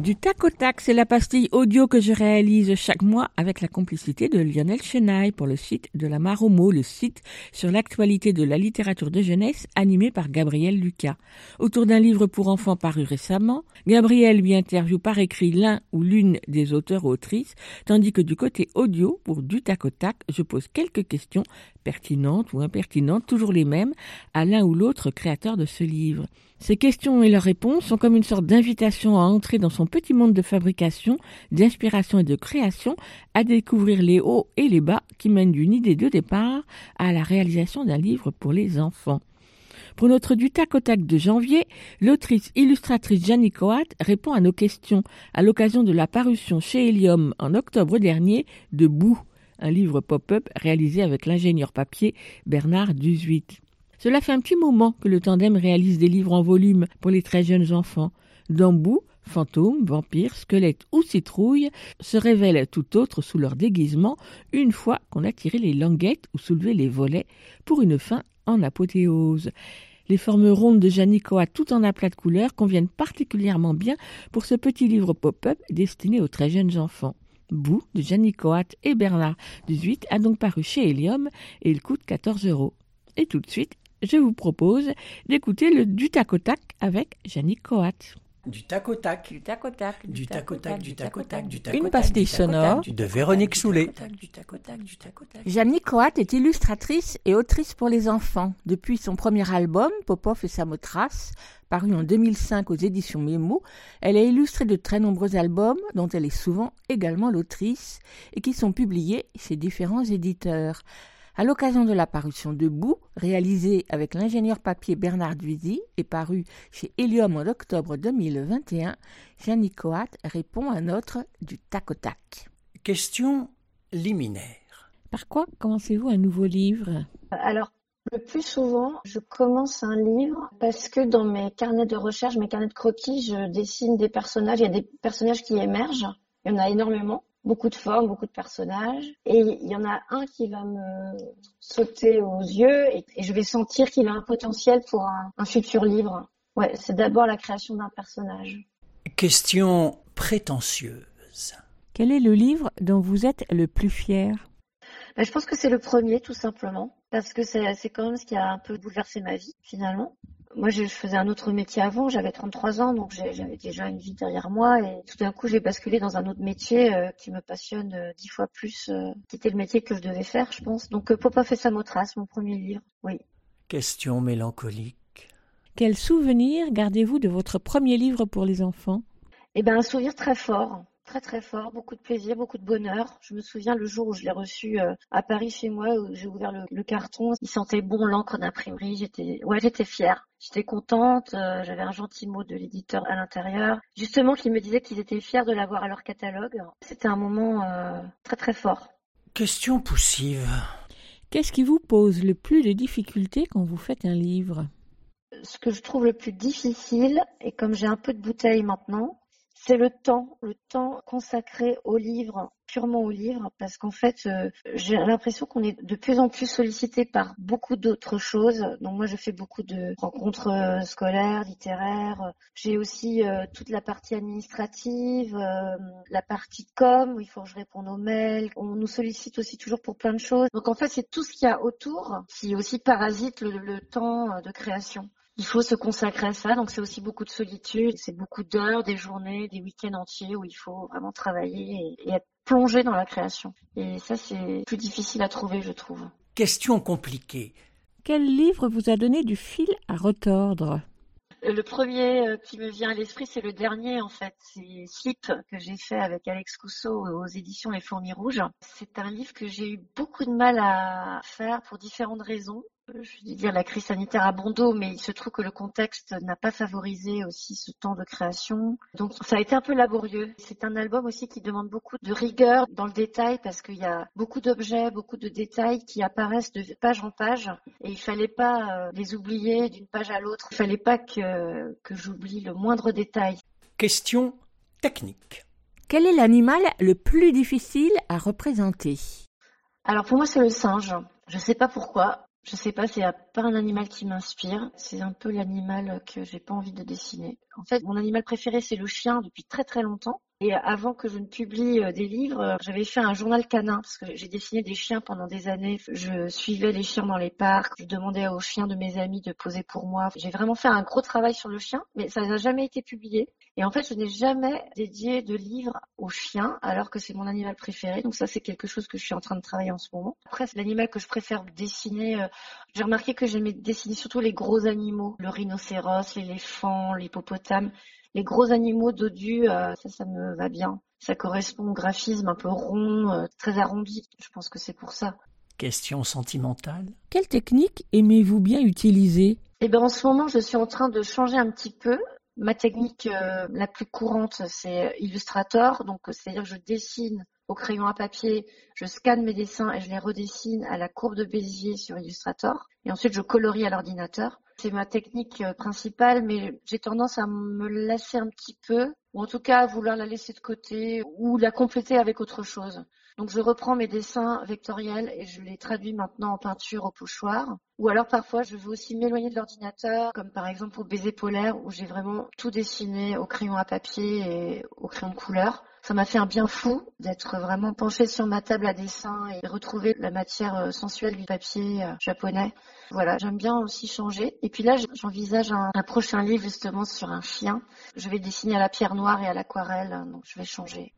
Du tac au tac, c'est la pastille audio que je réalise chaque mois avec la complicité de Lionel Chenaille pour le site de la Maromo, le site sur l'actualité de la littérature de jeunesse animé par Gabriel Lucas. Autour d'un livre pour enfants paru récemment, Gabriel lui interviewe par écrit l'un ou l'une des auteurs ou autrices, tandis que du côté audio, pour du tac au tac, je pose quelques questions pertinentes ou impertinentes, toujours les mêmes, à l'un ou l'autre créateur de ce livre. Ces questions et leurs réponses sont comme une sorte d'invitation à entrer dans son petit monde de fabrication, d'inspiration et de création, à découvrir les hauts et les bas qui mènent d'une idée de départ à la réalisation d'un livre pour les enfants. Pour notre du tac au tac de janvier, l'autrice illustratrice Janine Coat répond à nos questions à l'occasion de la parution chez Helium en octobre dernier de Bout, un livre pop-up réalisé avec l'ingénieur papier Bernard Duzuit. Cela fait un petit moment que le tandem réalise des livres en volume pour les très jeunes enfants. Dambou, fantômes, vampires, squelettes ou citrouilles se révèlent tout autres sous leur déguisement une fois qu'on a tiré les languettes ou soulevé les volets pour une fin en apothéose. Les formes rondes de Janicoa tout en aplat de couleurs conviennent particulièrement bien pour ce petit livre pop-up destiné aux très jeunes enfants. Bou de Janicoat et Bernard 18 a donc paru chez Helium et il coûte 14 euros. Et tout de suite, je vous propose d'écouter le du tac au tac avec Jannick Coat. Du tac au tac. Du tac au tac. Du tac au tac, du tac au tac, du tac Une au tac, pastille du tac au tac, sonore. du- De Véronique Soulet. Jannick Coat est illustratrice et autrice pour les enfants. Depuis son premier album, Popov et Samothrace, paru en 2005 aux éditions Mémo, elle a illustré de très nombreux albums dont elle est souvent également l'autrice et qui sont publiés chez différents éditeurs. À l'occasion de la parution de Bout, réalisée avec l'ingénieur papier Bernard Duisy et paru chez Helium en octobre 2021, Jannick Coat répond à notre du tac au tac. Question liminaire. Par quoi commencez-vous un nouveau livre? Alors, le plus souvent, je commence un livre parce que dans mes carnets de recherche, mes carnets de croquis, je dessine des personnages. Il y a des personnages qui émergent. Il y en a énormément. Beaucoup de formes, beaucoup de personnages. Et il y en a un qui va me sauter aux yeux et, et je vais sentir qu'il a un potentiel pour un, un futur livre. Ouais, c'est d'abord la création d'un personnage. Question prétentieuse. Quel est le livre dont vous êtes le plus fier? Ben, je pense que c'est le premier, tout simplement, parce que c'est c'est quand même ce qui a un peu bouleversé ma vie, finalement. Moi, je faisais un autre métier avant, j'avais 33 ans, donc j'avais déjà une vie derrière moi, et tout d'un coup, j'ai basculé dans un autre métier euh, qui me passionne euh, dix fois plus, euh, qui était le métier que je devais faire, je pense. Donc, euh, Papa fait sa motrace, mon premier livre, oui. Question mélancolique. Quel souvenir gardez-vous de votre premier livre pour les enfants? Eh ben, un souvenir très fort, très très fort, beaucoup de plaisir, beaucoup de bonheur. Je me souviens le jour où je l'ai reçu euh, à Paris chez moi, où j'ai ouvert le, le carton, il sentait bon l'encre d'imprimerie. J'étais, ouais, j'étais fière, j'étais contente. euh, J'avais un gentil mot de l'éditeur à l'intérieur, justement qui me disait qu'ils étaient fiers de l'avoir à leur catalogue. C'était un moment euh, très très fort. Question poussive. Qu'est-ce qui vous pose le plus de difficultés quand vous faites un livre? Ce que je trouve le plus difficile, et comme j'ai un peu de bouteille maintenant, c'est le temps, le temps consacré au livre, purement au livre, parce qu'en fait, euh, j'ai l'impression qu'on est de plus en plus sollicité par beaucoup d'autres choses. Donc moi, je fais beaucoup de rencontres euh, scolaires, littéraires. J'ai aussi euh, toute la partie administrative, euh, la partie com, où il faut que je réponde aux mails. On nous sollicite aussi toujours pour plein de choses. Donc en fait, c'est tout ce qu'il y a autour qui aussi parasite le, le temps euh, de création. Il faut se consacrer à ça, donc c'est aussi beaucoup de solitude, c'est beaucoup d'heures, des journées, des week-ends entiers où il faut vraiment travailler et, et être plongé dans la création. Et ça, c'est plus difficile à trouver, je trouve. Question compliquée. Quel livre vous a donné du fil à retordre? Euh, Le premier euh, qui me vient à l'esprit, c'est le dernier en fait. C'est Slip que j'ai fait avec Alex Cousseau aux éditions Les Fourmis Rouges. C'est un livre que j'ai eu beaucoup de mal à faire pour différentes raisons. Je vais dire la crise sanitaire à bon dos, mais il se trouve que le contexte n'a pas favorisé aussi ce temps de création. Donc ça a été un peu laborieux. C'est un album aussi qui demande beaucoup de rigueur dans le détail parce qu'il y a beaucoup d'objets, beaucoup de détails qui apparaissent de page en page et il fallait pas euh, les oublier d'une page à l'autre. Il fallait pas que, que j'oublie le moindre détail. Question technique. Quel est l'animal le plus difficile à représenter? Alors pour moi c'est le singe. Je sais pas pourquoi. Je sais pas, c'est pas un animal qui m'inspire. C'est un peu l'animal que j'ai pas envie de dessiner. En fait, mon animal préféré, c'est le chien depuis très très longtemps. Et avant que je ne publie euh, des livres, euh, j'avais fait un journal canin parce que j'ai dessiné des chiens pendant des années. Je suivais les chiens dans les parcs, je demandais aux chiens de mes amis de poser pour moi. J'ai vraiment fait un gros travail sur le chien, mais ça n'a jamais été publié. Et en fait, je n'ai jamais dédié de livre aux chiens alors que c'est mon animal préféré. Donc ça, c'est quelque chose que je suis en train de travailler en ce moment. Après, c'est l'animal que je préfère dessiner. euh, J'ai remarqué que j'aimais dessiner surtout les gros animaux, le rhinocéros, l'éléphant, l'hippopotame. Les gros animaux dodus, euh, ça, ça me va bien. Ça correspond au graphisme un peu rond, euh, très arrondi. Je pense que c'est pour ça. Question sentimentale. Quelle technique aimez-vous bien utiliser? Eh ben, en ce moment, je suis en train de changer un petit peu. Ma technique euh, la plus courante, c'est Illustrator. Donc, c'est-à-dire que je dessine au crayon à papier, je scanne mes dessins et je les redessine à la courbe de Bézier sur Illustrator. Et ensuite, je colorie à l'ordinateur. C'est ma technique euh, principale, mais j'ai tendance à me lasser un petit peu, ou en tout cas à vouloir la laisser de côté, ou la compléter avec autre chose. Donc je reprends mes dessins vectoriels et je les traduis maintenant en peinture au pochoir. Ou alors parfois je veux aussi m'éloigner de l'ordinateur, comme par exemple pour Baiser polaire où j'ai vraiment tout dessiné au crayon à papier et au crayon de couleur. Ça m'a fait un bien fou d'être vraiment penchée sur ma table à dessin et retrouver la matière euh, sensuelle du papier euh, japonais. Voilà, j'aime bien aussi changer. Et puis là, j'envisage un, un prochain livre justement sur un chien. Je vais dessiner à la pierre noire et à l'aquarelle, donc je vais changer.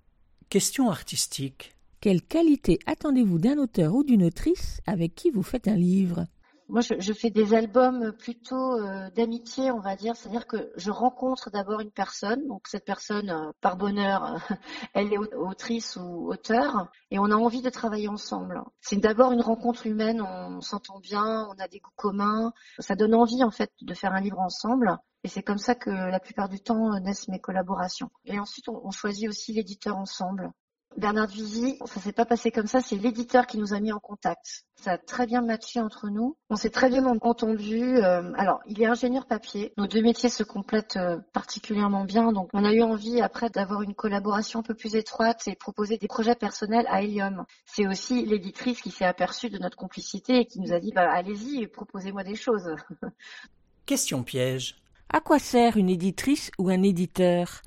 Question artistique. Quelle qualité attendez-vous d'un auteur ou d'une autrice avec qui vous faites un livre? Moi, je, je fais des albums plutôt euh, d'amitié, on va dire. C'est-à-dire que je rencontre d'abord une personne. Donc cette personne, euh, par bonheur, elle est au- autrice ou auteur, et on a envie de travailler ensemble. C'est d'abord une rencontre humaine. On s'entend bien, on a des goûts communs. Ça donne envie en fait de faire un livre ensemble. Et c'est comme ça que la plupart du temps euh, naissent mes collaborations. Et ensuite, on, on choisit aussi l'éditeur ensemble. Bernard Vizy, ça s'est pas passé comme ça, c'est l'éditeur qui nous a mis en contact. Ça a très bien matché entre nous. On s'est très bien entendu. Euh, alors, il est ingénieur papier. Nos deux métiers se complètent euh, particulièrement bien. Donc, on a eu envie après d'avoir une collaboration un peu plus étroite et proposer des projets personnels à Helium. C'est aussi l'éditrice qui s'est aperçue de notre complicité et qui nous a dit, bah, allez-y, proposez-moi des choses. Question piège. À quoi sert une éditrice ou un éditeur?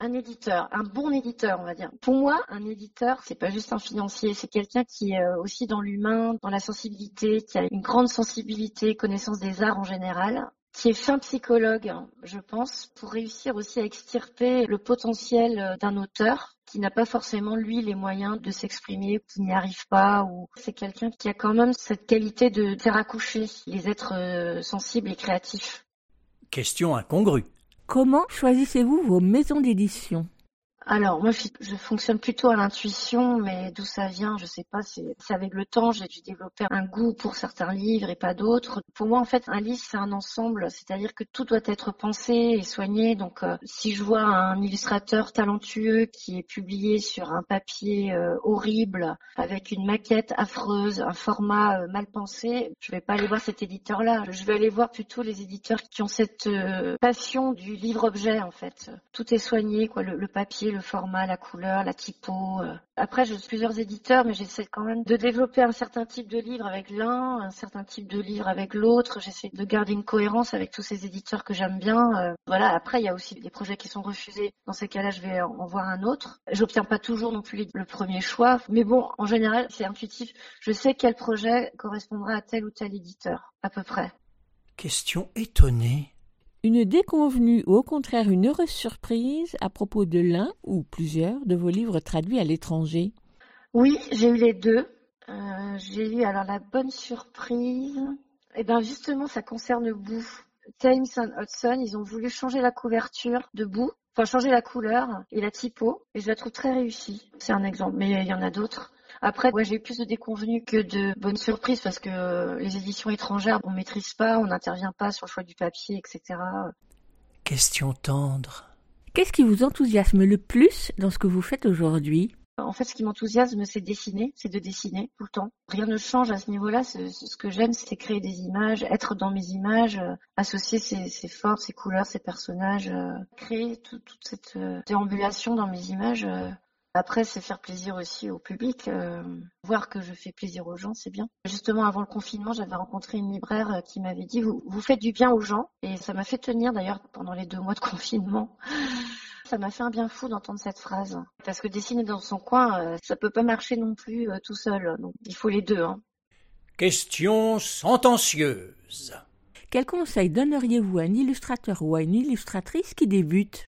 Un éditeur, un bon éditeur, on va dire. Pour moi, un éditeur, c'est pas juste un financier, c'est quelqu'un qui est euh, aussi dans l'humain, dans la sensibilité, qui a une grande sensibilité, connaissance des arts en général, qui est fin psychologue, je pense, pour réussir aussi à extirper le potentiel euh, d'un auteur qui n'a pas forcément lui les moyens de s'exprimer, qui n'y arrive pas, ou c'est quelqu'un qui a quand même cette qualité de faire accoucher les êtres euh, sensibles et créatifs. Question incongrue. Comment choisissez-vous vos maisons d'édition? Alors, moi, je, fonctionne plutôt à l'intuition, mais d'où ça vient, je sais pas. C'est avec le temps, j'ai dû développer un goût pour certains livres et pas d'autres. Pour moi, en fait, un livre, c'est un ensemble, c'est-à-dire que tout doit être pensé et soigné. Donc, euh, si je vois un illustrateur talentueux qui est publié sur un papier euh, horrible, avec une maquette affreuse, un format euh, mal pensé, je vais pas aller voir cet éditeur-là. Je vais aller voir plutôt les éditeurs qui ont cette passion du livre-objet, en fait. Tout est soigné, quoi, le papier, le format, la couleur, la typo. euh. Après, j'ai plusieurs éditeurs, mais j'essaie quand même de développer un certain type de livre avec l'un, un certain type de livre avec l'autre. J'essaie de garder une cohérence avec tous ces éditeurs que j'aime bien. Euh, voilà. Après, il y a aussi des projets qui sont refusés. Dans ces cas-là, je vais en voir un autre. J'obtiens pas toujours non plus le premier choix, mais bon, en général, c'est intuitif. Je sais quel projet correspondra à tel ou tel éditeur, à peu près. Question étonnée. Une déconvenue ou au contraire une heureuse surprise à propos de l'un ou plusieurs de vos livres traduits à l'étranger Oui, j'ai eu les deux. Euh, j'ai eu alors la bonne surprise. Et ben justement, ça concerne Boo. Thames and Hudson, ils ont voulu changer la couverture de Boo, enfin changer la couleur et la typo, et je la trouve très réussie. C'est un exemple, mais il y en a d'autres. Après, ouais, j'ai eu plus de déconvenues que de bonnes surprises parce que euh, les éditions étrangères, on maîtrise pas, on n'intervient pas sur le choix du papier, etc. Question tendre. Qu'est-ce qui vous enthousiasme le plus dans ce que vous faites aujourd'hui? En fait, ce qui m'enthousiasme, c'est dessiner, c'est de dessiner tout le temps. Rien ne change à ce niveau-là. Ce, ce que j'aime, c'est créer des images, être dans mes images, euh, associer ces, ces formes, ces couleurs, ces personnages, euh, créer tout- toute cette euh, déambulation dans mes images. Après, c'est faire plaisir aussi au public. euh, voir que je fais plaisir aux gens, c'est bien. Justement, avant le confinement, j'avais rencontré une libraire euh, qui m'avait dit vous, vous faites du bien aux gens. Et ça m'a fait tenir d'ailleurs pendant les deux mois de confinement. Ça m'a fait un bien fou d'entendre cette phrase. Parce que dessiner dans son coin, euh, ça peut pas marcher non plus euh, tout seul. Donc, il faut les deux. Hein. Question sentencieuse. Quel conseil donneriez-vous à un illustrateur ou à une illustratrice qui débute?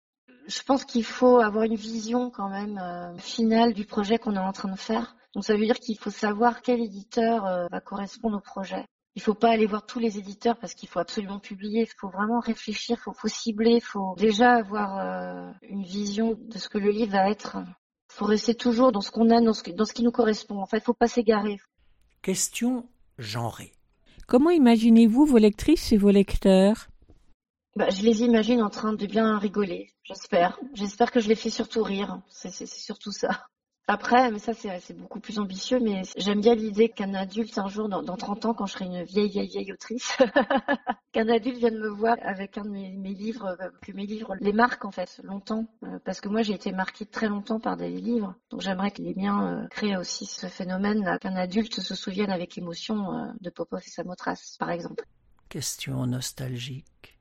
Je pense qu'il faut avoir une vision quand même euh, finale du projet qu'on est en train de faire. Donc ça veut dire qu'il faut savoir quel éditeur euh, va correspondre au projet. Il faut pas aller voir tous les éditeurs parce qu'il faut absolument publier. Il faut vraiment réfléchir, il faut, faut cibler, il faut déjà avoir euh, une vision de ce que le livre va être. Il faut rester toujours dans ce qu'on a, dans ce, qui- dans ce qui nous correspond. En fait, il faut pas s'égarer. Question genrée. Comment imaginez-vous vos lectrices et vos lecteurs? Bah, je les imagine en train de bien rigoler. J'espère. J'espère que je les fais surtout rire. C'est surtout ça. Après, mais ça c'est beaucoup plus ambitieux, mais j'aime bien l'idée qu'un adulte un jour, dans, dans 30 ans, quand je serai une vieille, vieille, vieille autrice, qu'un adulte vienne me voir avec un de mes, livres, euh, que mes livres les marquent en fait longtemps, euh, parce que moi j'ai été marquée très longtemps par des livres, donc j'aimerais que les miens euh, créent aussi ce phénomène, qu'un adulte se souvienne avec émotion de Popov et Samothrace, par exemple. Question nostalgique.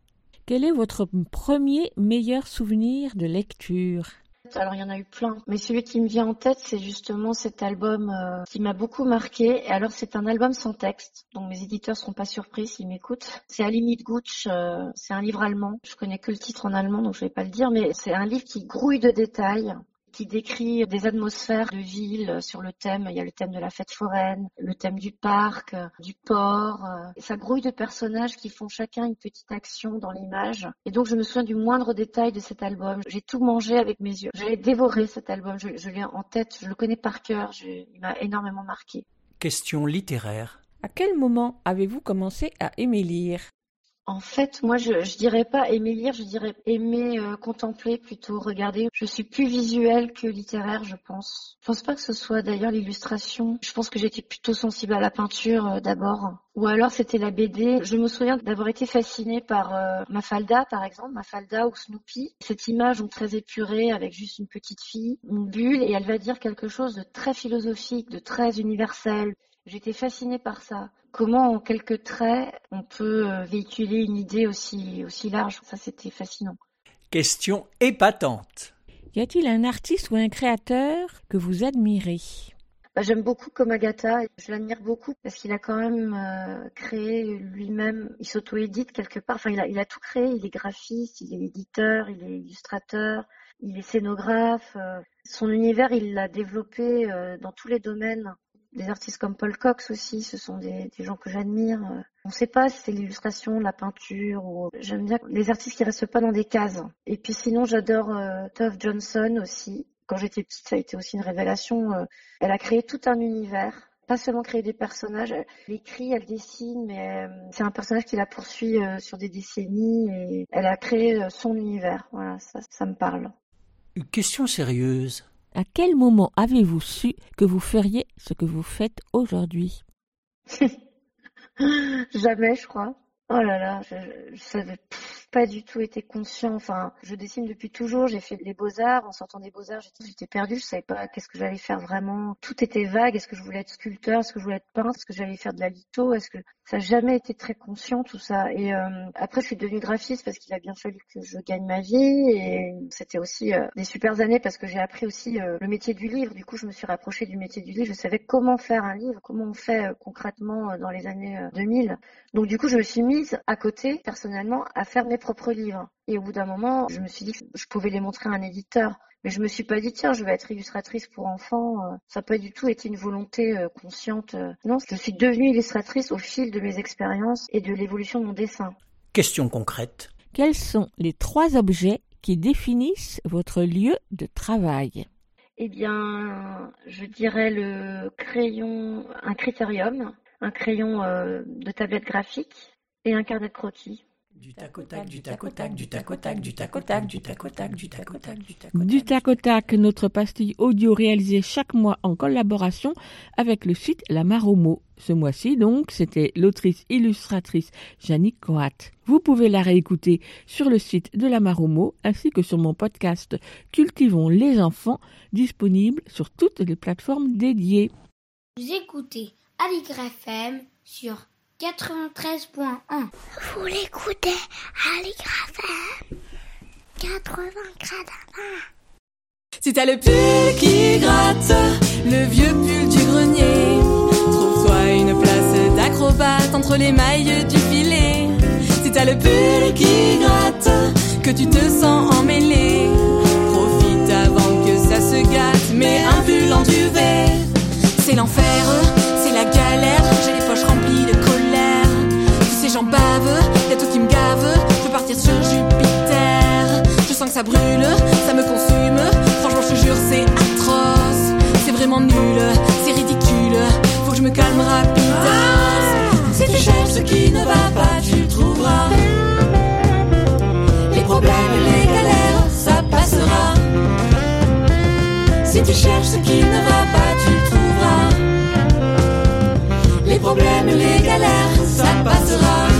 Quel est votre premier meilleur souvenir de lecture Alors il y en a eu plein, mais celui qui me vient en tête, c'est justement cet album euh, qui m'a beaucoup marqué. Et alors c'est un album sans texte, donc mes éditeurs seront pas surpris s'ils m'écoutent. C'est Alimit Gutsch, euh, c'est un livre allemand. Je connais que le titre en allemand, donc je vais pas le dire, mais c'est un livre qui grouille de détails qui décrit des atmosphères de ville sur le thème. Il y a le thème de la fête foraine, le thème du parc, euh, du port. euh, ça grouille de personnages qui font chacun une petite action dans l'image. Et donc je me souviens du moindre détail de cet album. J'ai tout mangé avec mes yeux. J'ai dévoré cet album. Je, je l'ai en tête. Je le connais par cœur. Je- il m'a énormément marqué. Question littéraire. À quel moment avez-vous commencé à aimer lire? En fait, moi, je, je dirais pas aimer lire, je dirais aimer euh, contempler, plutôt regarder. Je suis plus visuelle que littéraire, je pense. Je pense pas que ce soit d'ailleurs l'illustration. Je pense que j'étais plutôt sensible à la peinture euh, d'abord. Ou alors c'était la BD. Je me souviens d'avoir été fascinée par euh, Mafalda, par exemple, Mafalda ou Snoopy. Cette image donc très épurée avec juste une petite fille, une bulle, et elle va dire quelque chose de très philosophique, de très universel. J'étais fascinée par ça. Comment en quelques traits on peut euh, véhiculer une idée aussi aussi large. Ça c'était fascinant. Question épatante. Y a-t-il un artiste ou un créateur que vous admirez? Bah, J'aime beaucoup Komagata, je l'admire beaucoup parce qu'il a quand même euh, créé lui-même, il s'auto-édite quelque part, enfin il a, il a tout créé, il est graphiste, il est éditeur, il est illustrateur, il est scénographe. euh, son univers, il l'a développé euh, dans tous les domaines. Des artistes comme Paul Cox aussi, ce sont des, gens que j'admire. euh. On ne sait pas si c'est l'illustration, la peinture ou j'aime bien les artistes qui restent pas dans des cases. Et puis sinon, j'adore euh, Tove Johnson aussi. Quand j'étais petite, ça a été aussi une révélation. euh, elle a créé tout un univers, pas seulement créé des personnages. Elle écrit, elle dessine, mais c'est un personnage qui la poursuit sur des décennies et elle a créé son univers. Voilà, ça, ça me parle. Une question sérieuse. À quel moment avez-vous su que vous feriez ce que vous faites aujourd'hui Jamais, je crois. Oh là là, je, pas du tout été conscient. Enfin, je dessine depuis toujours. J'ai fait les beaux-arts. En sortant des beaux-arts, j'étais, perdue. Je savais pas qu'est-ce que j'allais faire vraiment. Tout était vague. Est-ce que je voulais être sculpteur? Est-ce que je voulais être peintre? Est-ce que j'allais faire de la litho? Est-ce que ça n'a jamais été très conscient tout ça Et euh, après, je suis devenue graphiste parce qu'il a bien fallu que je gagne ma vie. Et c'était aussi euh, des super années parce que j'ai appris aussi euh, le métier du livre. Du coup, je me suis rapprochée du métier du livre. Je savais comment faire un livre, comment on fait concrètement dans les années euh, 2000. Donc du coup, je me suis mise à côté, personnellement, à faire mes propres livres. Et au bout d'un moment, je me suis dit que je pouvais les montrer à un éditeur. Mais je me suis pas dit, tiens, je vais être illustratrice pour enfants. Euh, Ça n'a pas du tout été une volonté euh, consciente. Euh, Non, je suis devenue illustratrice au fil de mes expériences et de l'évolution de mon dessin. Question concrète. Quels sont les trois objets qui définissent votre lieu de travail? Eh bien, je dirais le crayon, un critérium, un crayon de tablette graphique et un carnet de croquis. Du tac au tac, du tac au tac, du tac au tac, du tac au tac, du tac au tac, du tac au tac, du tac au tac. Du tac au tac, notre pastille audio réalisée chaque mois en collaboration avec le site La Maromo. Ce mois-ci, donc, c'était l'autrice illustratrice Jannick Coat. Vous pouvez la réécouter sur le site de La Maromo ainsi que sur mon podcast Cultivons les enfants, disponible sur toutes les plateformes dédiées. Vous écoutez Aligre FM sur 93.1. Vous l'écoutez à l'IGRAFM 80 gradins. Si t'as le pull qui gratte, le vieux pull du grenier, trouve-toi une place d'acrobate entre les mailles du filet. Si t'as le pull qui gratte, que tu te sens emmêlé, ça brûle, ça me consume, franchement, je jure, c'est atroce. C'est vraiment nul, c'est ridicule, faut que je me calme rapide. Si tu cherches ce qui ne va pas, tu trouveras. Les problèmes, les galères, ça passera. Si tu cherches ce qui ne va pas, tu trouveras. Les problèmes, les galères, ça passera.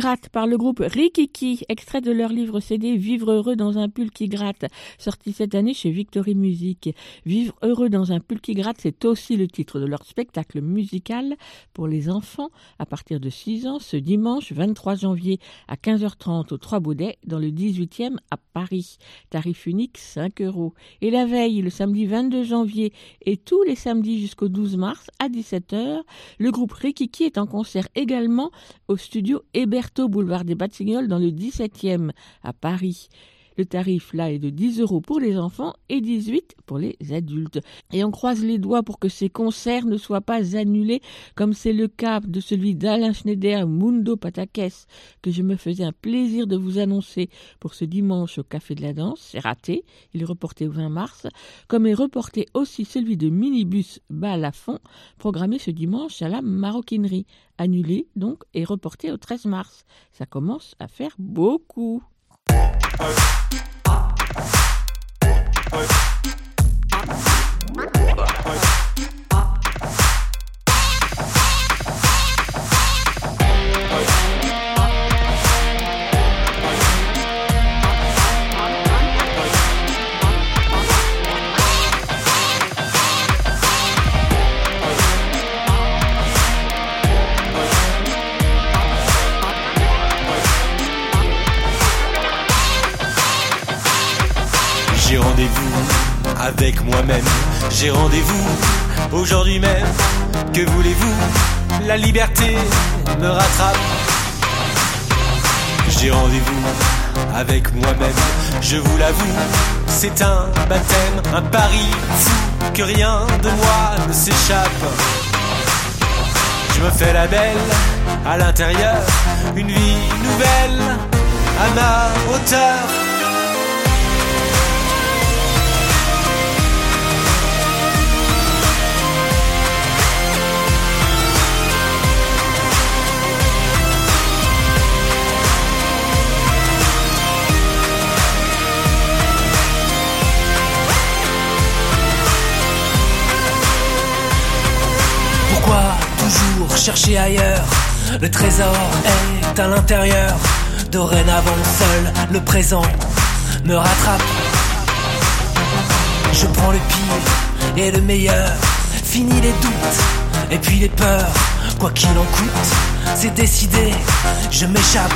Gratte par le groupe Rikiki, extrait de leur livre CD Vivre heureux dans un pull qui gratte, sorti cette année chez Victory Music. Vivre heureux dans un pull qui gratte, c'est aussi le titre de leur spectacle musical pour les enfants à partir de 6 ans ce dimanche 23 janvier à 15h30 au Trois Baudets dans le 18e à Paris. Tarif unique 5 euros. Et la veille, le samedi 22 janvier et tous les samedis jusqu'au 12 mars à 17h, le groupe Rikiki est en concert également au studio Boulevard des Batignolles dans le 17e à Paris. Le tarif là est de 10 euros pour les enfants et 18 pour les adultes. Et on croise les doigts pour que ces concerts ne soient pas annulés comme c'est le cas de celui d'Alain Schneider Mundo Patakes que je me faisais un plaisir de vous annoncer pour ce dimanche au Café de la Danse. C'est raté, il est reporté au 20 mars, comme est reporté aussi celui de Minibus Bal à fond, programmé ce dimanche à la maroquinerie, annulé donc et reporté au 13 mars. Ça commence à faire beaucoup. J'ai avec moi-même. J'ai rendez-vous aujourd'hui même. Que voulez-vous? La liberté me rattrape. J'ai rendez-vous avec moi-même. Je vous l'avoue, c'est un baptême, un pari fou. Que rien de moi ne s'échappe. Je me fais la belle à l'intérieur. Une vie nouvelle à ma hauteur. Chercher ailleurs Le trésor est à l'intérieur. Dorénavant seul, le présent me rattrape. Je prends le pire et le meilleur, fini les doutes et puis les peurs, quoi qu'il en coûte, c'est décidé, je m'échappe.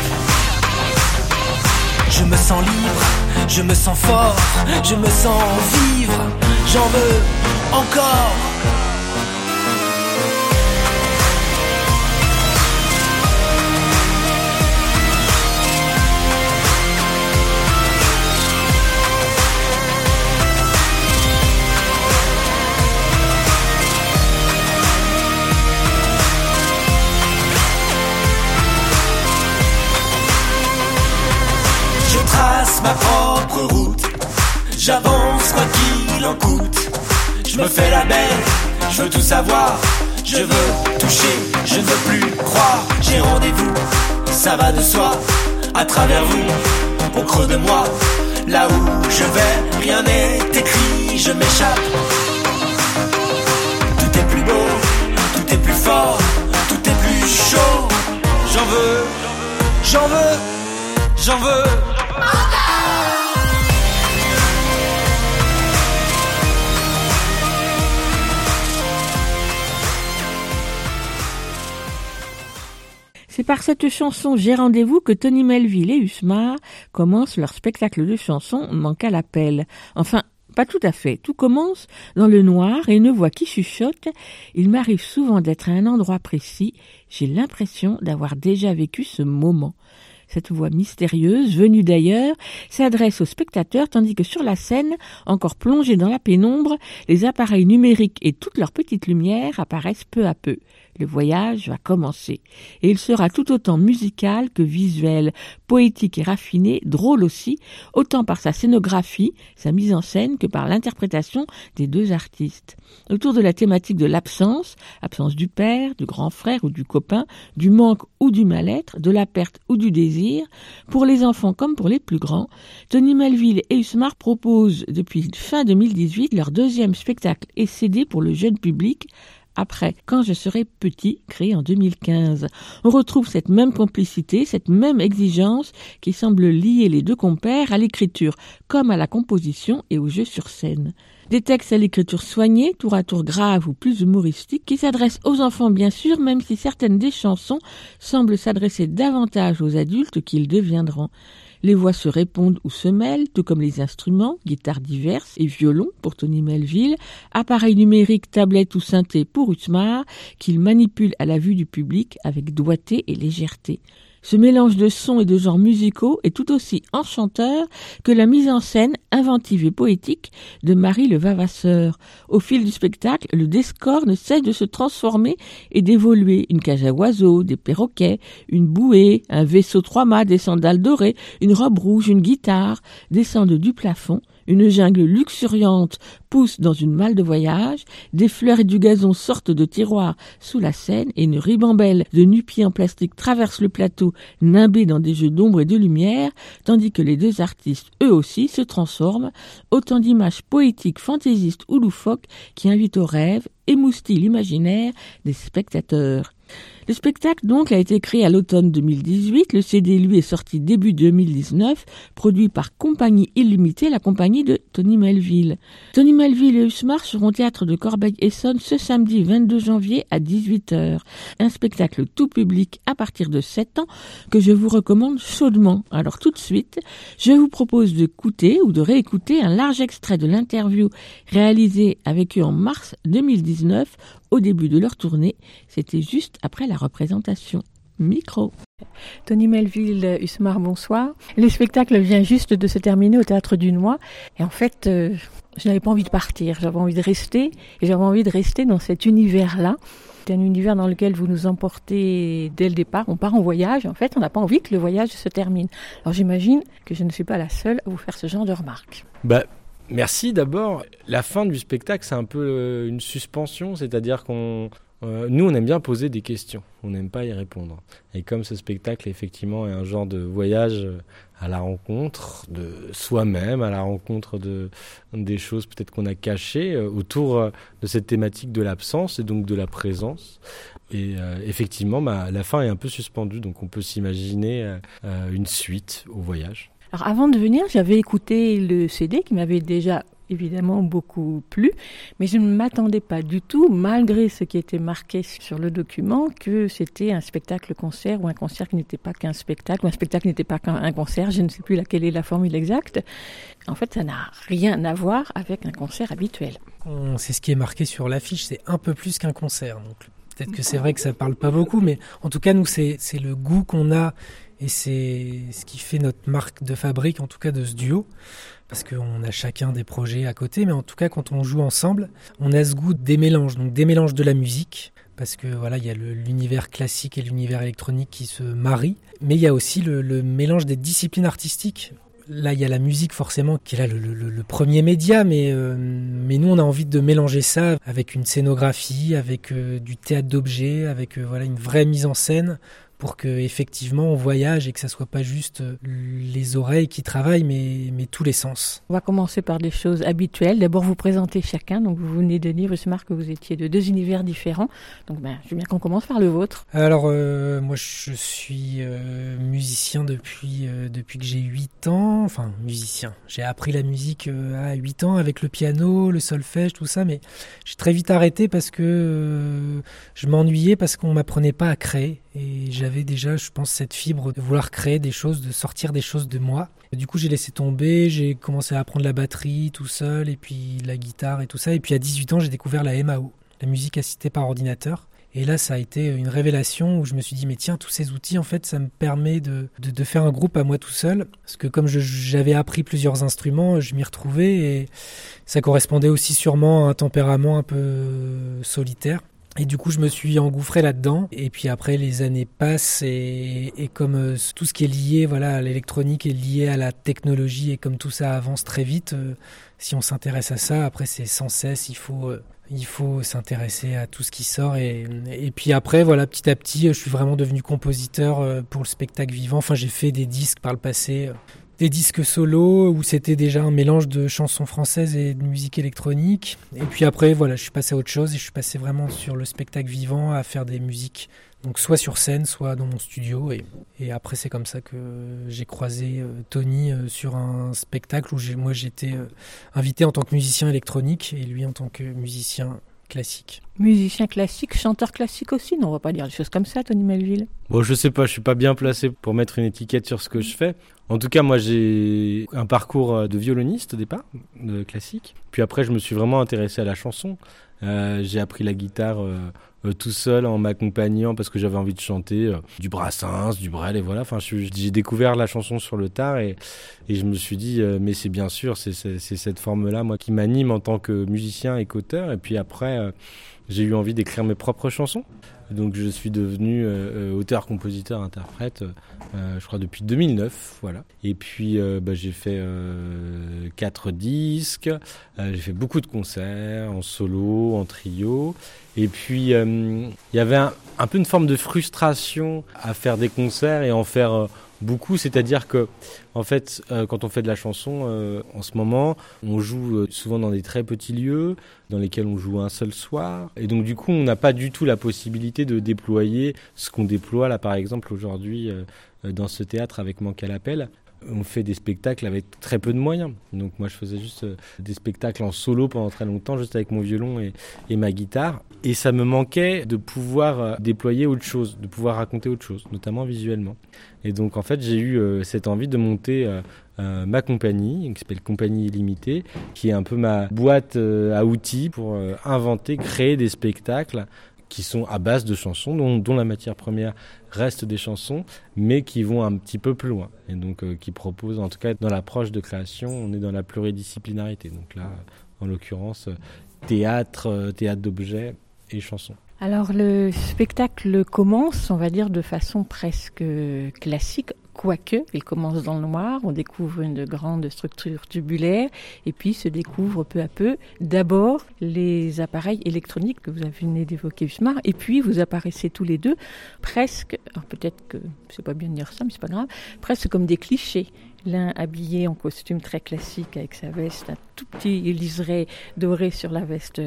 Je me sens libre, je me sens fort, je me sens vivre, j'en veux encore. Ma propre route, j'avance quoi qu'il en coûte. Je me fais la belle, je veux tout savoir, je veux toucher, je ne veux plus croire. J'ai rendez-vous, ça va de soi, à travers vous, au creux de moi, là où je vais, rien n'est écrit, je m'échappe. Tout est plus beau, tout est plus fort, tout est plus chaud. J'en veux, j'en veux, j'en veux. C'est par cette chanson J'ai rendez-vous que Tony Melville et Usmar commencent leur spectacle de chansons Manque à l'appel. Enfin, pas tout à fait. Tout commence dans le noir et une voix qui chuchote. Il m'arrive souvent d'être à un endroit précis. J'ai l'impression d'avoir déjà vécu ce moment. Cette voix mystérieuse, venue d'ailleurs, s'adresse aux spectateurs tandis que sur la scène, encore plongée dans la pénombre, les appareils numériques et toutes leurs petites lumières apparaissent peu à peu. Le voyage va commencer, et il sera tout autant musical que visuel, poétique et raffiné, drôle aussi, autant par sa scénographie, sa mise en scène, que par l'interprétation des deux artistes. Autour de la thématique de l'absence, absence du père, du grand frère ou du copain, du manque ou du mal-être, de la perte ou du désir, pour les enfants comme pour les plus grands, Tony Melville et Usmar proposent depuis fin 2018 leur deuxième spectacle et CD pour le jeune public, après Quand je serai petit, créé en 2015. On retrouve cette même complicité, cette même exigence qui semble lier les deux compères à l'écriture comme à la composition et au jeu sur scène. Des textes à l'écriture soignée, tour à tour graves ou plus humoristiques, qui s'adressent aux enfants bien sûr, même si certaines des chansons semblent s'adresser davantage aux adultes qu'ils deviendront. Les voix se répondent ou se mêlent, tout comme les instruments, guitares diverses et violons pour Tony Melville, appareils numériques, tablettes ou synthés pour Usmar, qu'il manipule à la vue du public avec doigté et légèreté. Ce mélange de sons et de genres musicaux est tout aussi enchanteur que la mise en scène inventive et poétique de Marie le Vavasseur. Au fil du spectacle, le décor ne cesse de se transformer et d'évoluer. Une cage à oiseaux, des perroquets, une bouée, un vaisseau trois mâts, des sandales dorées, une robe rouge, une guitare descendent du plafond une jungle luxuriante pousse dans une malle de voyage, des fleurs et du gazon sortent de tiroirs sous la scène et une ribambelle de nu-pieds en plastique traverse le plateau, nimbé dans des jeux d'ombre et de lumière, tandis que les deux artistes, eux aussi, se transforment, autant d'images poétiques, fantaisistes ou loufoques qui invitent au rêve, émoustillent l'imaginaire des spectateurs. Le spectacle donc a été créé à l'automne 2018. Le CD lui est sorti début 2019, produit par Compagnie Illimitée, la compagnie de Tony Melville. Tony Melville et Usmar seront au théâtre de Corbeil-Essonne ce samedi 22 janvier à 18h. Un spectacle tout public à partir de 7 ans que je vous recommande chaudement. Alors tout de suite, je vous propose d'écouter ou de réécouter un large extrait de l'interview réalisée avec eux en mars 2019 au début de leur tournée. C'était juste après la représentation. Micro. Tony Melville, Usmar, bonsoir. Le spectacle vient juste de se terminer au Théâtre du Noix. Et en fait, euh, je n'avais pas envie de partir. J'avais envie de rester. Et j'avais envie de rester dans cet univers-là. C'est un univers dans lequel vous nous emportez dès le départ. On part en voyage. En fait, on n'a pas envie que le voyage se termine. Alors j'imagine que je ne suis pas la seule à vous faire ce genre de remarques. Bah, Merci d'abord. La fin du spectacle, c'est un peu une suspension, c'est-à-dire qu'on euh, nous, on aime bien poser des questions, on n'aime pas y répondre. Et comme ce spectacle, effectivement, est un genre de voyage à la rencontre de soi-même, à la rencontre de des choses peut-être qu'on a cachées euh, autour euh, de cette thématique de l'absence et donc de la présence. Et effectivement, bah, la fin est un peu suspendue, donc on peut s'imaginer une suite au voyage. Avant de venir, j'avais écouté le CD qui m'avait déjà évidemment beaucoup plu, mais je ne m'attendais pas du tout, malgré ce qui était marqué sur le document, que c'était un spectacle-concert ou un concert qui n'était pas qu'un spectacle, ou un spectacle qui n'était pas qu'un concert, je ne sais plus laquelle est la formule exacte. En fait, ça n'a rien à voir avec un concert habituel. C'est ce qui est marqué sur l'affiche, c'est un peu plus qu'un concert. Donc peut-être que c'est vrai que ça parle pas beaucoup, mais en tout cas, nous, c'est le goût qu'on a et c'est ce qui fait notre marque de fabrique, en tout cas de ce duo. Parce qu'on a chacun des projets à côté, mais en tout cas quand on joue ensemble, on a ce goût des mélanges, donc des mélanges de la musique, parce que voilà, il y a l'univers classique et l'univers électronique qui se marient, mais il y a aussi le, mélange des disciplines artistiques. Là, il y a la musique forcément qui est là le, premier média, mais, euh, mais nous, on a envie de mélanger ça avec une scénographie, avec euh, du théâtre d'objets, avec euh, voilà une vraie mise en scène pour que effectivement on voyage et que ça soit pas juste euh, les oreilles qui travaillent, mais, mais tous les sens. On va commencer par des choses habituelles. D'abord, vous présentez chacun. Donc, vous venez de dire, marque que vous étiez de deux univers différents. Donc, ben, je veux bien qu'on commence par le vôtre. Alors, euh, moi, je suis euh, musicien depuis, depuis que j'ai 8 ans. Enfin, musicien. J'ai appris la musique à 8 ans avec le piano, le solfège, tout ça, mais j'ai très vite arrêté parce que je m'ennuyais parce qu'on m'apprenait pas à créer. Et j'avais déjà, je pense, cette fibre de vouloir créer des choses, de sortir des choses de moi. du coup, j'ai laissé tomber, j'ai commencé à apprendre la batterie tout seul, et puis la guitare et tout ça. Et puis à 18 ans, j'ai découvert la MAO, la musique assistée par ordinateur. Et là, ça a été une révélation où je me suis dit, mais tiens, tous ces outils, en fait, ça me permet de, de, de faire un groupe à moi tout seul. Parce que comme j'avais appris plusieurs instruments, je m'y retrouvais et ça correspondait aussi sûrement à un tempérament un peu solitaire. Et du coup, je me suis engouffré là-dedans. Et puis après, les années passent et, et comme euh, tout ce qui est lié, voilà, à l'électronique est lié à la technologie et comme tout ça avance très vite, euh, si on s'intéresse à ça, après c'est sans cesse, il faut, euh, il faut s'intéresser à tout ce qui sort. Et, et puis après, voilà, petit à petit, je suis vraiment devenu compositeur pour le spectacle vivant. Enfin, j'ai fait des disques par le passé des disques solo où c'était déjà un mélange de chansons françaises et de musique électronique. Et puis après, voilà, je suis passé à autre chose et je suis passé vraiment sur le spectacle vivant à faire des musiques. Donc soit sur scène, soit dans mon studio. Et, après, c'est comme ça que j'ai croisé euh, Tony euh, sur un spectacle où moi j'étais euh, invité en tant que musicien électronique et lui en tant que musicien classique. Musicien classique, chanteur classique aussi Non, on va pas dire des choses comme ça, Tony Melville. Bon, je sais pas, je suis pas bien placé pour mettre une étiquette sur ce que je fais. En tout cas, moi, j'ai un parcours euh, de violoniste au départ, de classique. Puis après, je me suis vraiment intéressé à la chanson. Euh, j'ai appris la guitare euh, tout seul en m'accompagnant parce que j'avais envie de chanter euh, du Brassens, du Brel et voilà. Enfin, j'ai découvert la chanson sur le tard et, et je me suis dit, euh, mais c'est bien sûr, c'est cette forme-là, moi, qui m'anime en tant que musicien et qu'auteur. Et puis après, j'ai eu envie d'écrire mes propres chansons. Donc je suis devenu euh, auteur, compositeur, interprète, euh, je crois depuis 2009, voilà. Et puis bah, j'ai fait quatre disques, j'ai fait beaucoup de concerts en solo, en trio. Et puis, euh, il y avait un, peu une forme de frustration à faire des concerts et en faire euh, beaucoup. C'est-à-dire que, en fait, euh, quand on fait de la chanson, en ce moment, on joue souvent dans des très petits lieux, dans lesquels on joue un seul soir. Et donc, du coup, on n'a pas du tout la possibilité de déployer ce qu'on déploie, là, par exemple, aujourd'hui, dans ce théâtre avec Manque à l'appel on fait des spectacles avec très peu de moyens. Donc moi je faisais juste euh, des spectacles en solo pendant très longtemps, juste avec mon violon et, ma guitare. Et ça me manquait de pouvoir euh, déployer autre chose, de pouvoir raconter autre chose, notamment visuellement. Et donc en fait j'ai eu euh, cette envie de monter ma compagnie, qui s'appelle Compagnie Illimitée, qui est un peu ma boîte à outils pour inventer, créer des spectacles qui sont à base de chansons, dont, la matière première reste des chansons, mais qui vont un petit peu plus loin. Et donc euh, qui proposent, en tout cas dans l'approche de création, on est dans la pluridisciplinarité. Donc là, en l'occurrence, théâtre, euh, théâtre d'objets et chansons. Alors le spectacle commence, on va dire, de façon presque classique, quoique il commence dans le noir, on découvre une grande structure tubulaire et puis se découvre peu à peu d'abord les appareils électroniques que vous venez d'évoquer, Usmar, et puis vous apparaissez tous les deux presque, peut-être que c'est pas bien de dire ça, mais c'est pas grave, presque comme des clichés l'un habillé en costume très classique avec sa veste, un tout petit liseré doré sur la veste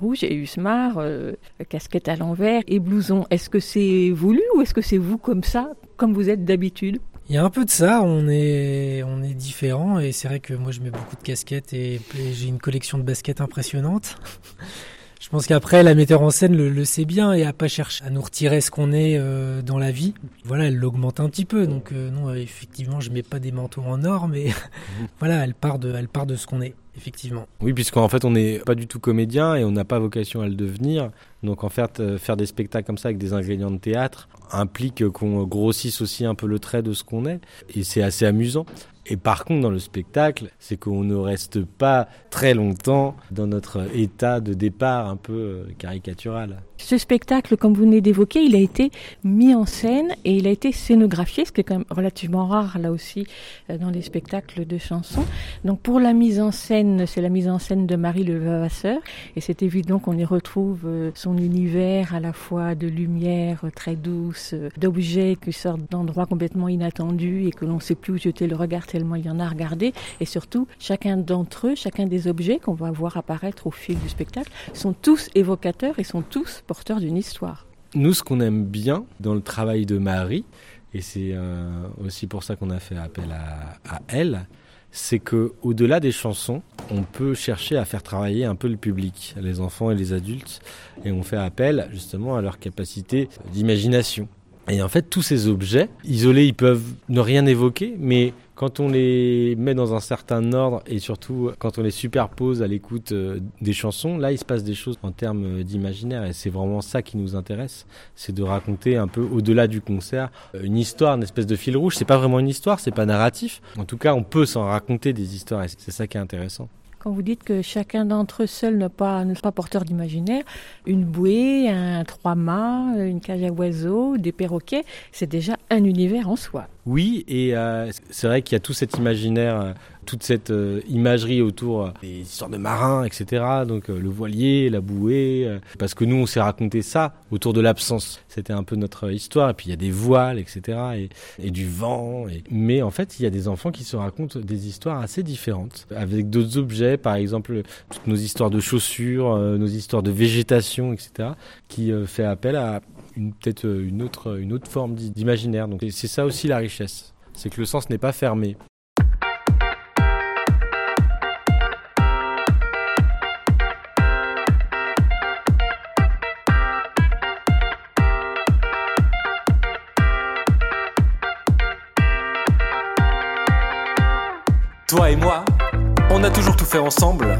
rouge et Usmar, euh, casquette à l'envers et blouson. Est-ce que c'est voulu ou est-ce que c'est vous comme ça, comme vous êtes d'habitude? Il y a un peu de ça, on est, on est différents et c'est vrai que moi je mets beaucoup de casquettes et, j'ai une collection de baskets impressionnante. je pense qu'après la metteur en scène le, le, sait bien et a pas cherché à nous retirer ce qu'on est euh, dans la vie. Voilà, elle l'augmente un petit peu donc euh, non effectivement je mets pas des manteaux en or mais voilà elle part de, elle part de ce qu'on est effectivement. Oui, puisqu'en fait, on n'est pas du tout comédien et on n'a pas vocation à le devenir. Donc, en fait, euh, faire des spectacles comme ça avec des ingrédients de théâtre implique qu'on grossisse aussi un peu le trait de ce qu'on est. Et c'est assez amusant. Et par contre, dans le spectacle, c'est qu'on ne reste pas très longtemps dans notre état de départ un peu euh, caricatural. Ce spectacle, comme vous venez d'évoquer, il a été mis en scène et il a été scénographié, ce qui est quand même relativement rare là aussi euh, dans les spectacles de chansons. Donc pour la mise en scène, c'est la mise en scène de Marie Levavasseur et c'est évident qu'on y retrouve euh, son univers à la fois de lumière très douce, d'objets qui sortent d'endroits complètement inattendus et que l'on ne sait plus où jeter le regard tellement il y en a à regarder et surtout chacun d'entre eux, chacun des objets qu'on va voir apparaître au fil du spectacle sont tous évocateurs et sont tous d'une histoire. Nous, ce qu'on aime bien dans le travail de Marie, et c'est euh, aussi pour ça qu'on a fait appel à, à elle, c'est que au-delà des chansons, on peut chercher à faire travailler un peu le public, les enfants et les adultes, et on fait appel justement à leur capacité d'imagination. Et en fait, tous ces objets, isolés, ils peuvent ne rien évoquer, mais quand on les met dans un certain ordre et surtout quand on les superpose à l'écoute des chansons, là il se passe des choses en termes d'imaginaire et c'est vraiment ça qui nous intéresse, c'est de raconter un peu au-delà du concert une histoire, une espèce de fil rouge. C'est pas vraiment une histoire, c'est pas narratif. En tout cas, on peut s'en raconter des histoires et c'est ça qui est intéressant. Quand vous dites que chacun d'entre eux seul n'est pas, pas porteur d'imaginaire, une bouée, un trois-mâts, une cage à oiseaux, des perroquets, c'est déjà un univers en soi. Oui, et euh, c'est vrai qu'il y a tout cet imaginaire, euh, toute cette euh, imagerie autour euh, des histoires de marins, etc. Donc euh, le voilier, la bouée, parce que nous on s'est raconté ça autour de l'absence. C'était un peu notre histoire. Et puis il y a des voiles, etc. Et, du vent. Mais en fait, il y a des enfants qui se racontent des histoires assez différentes, avec d'autres objets, par exemple toutes nos histoires de chaussures, nos histoires de végétation, etc. Qui fait appel à peut-être une autre une autre forme d'imaginaire. Donc c'est ça aussi la richesse, c'est que le sens n'est pas fermé. Toi et moi, on a toujours tout fait ensemble.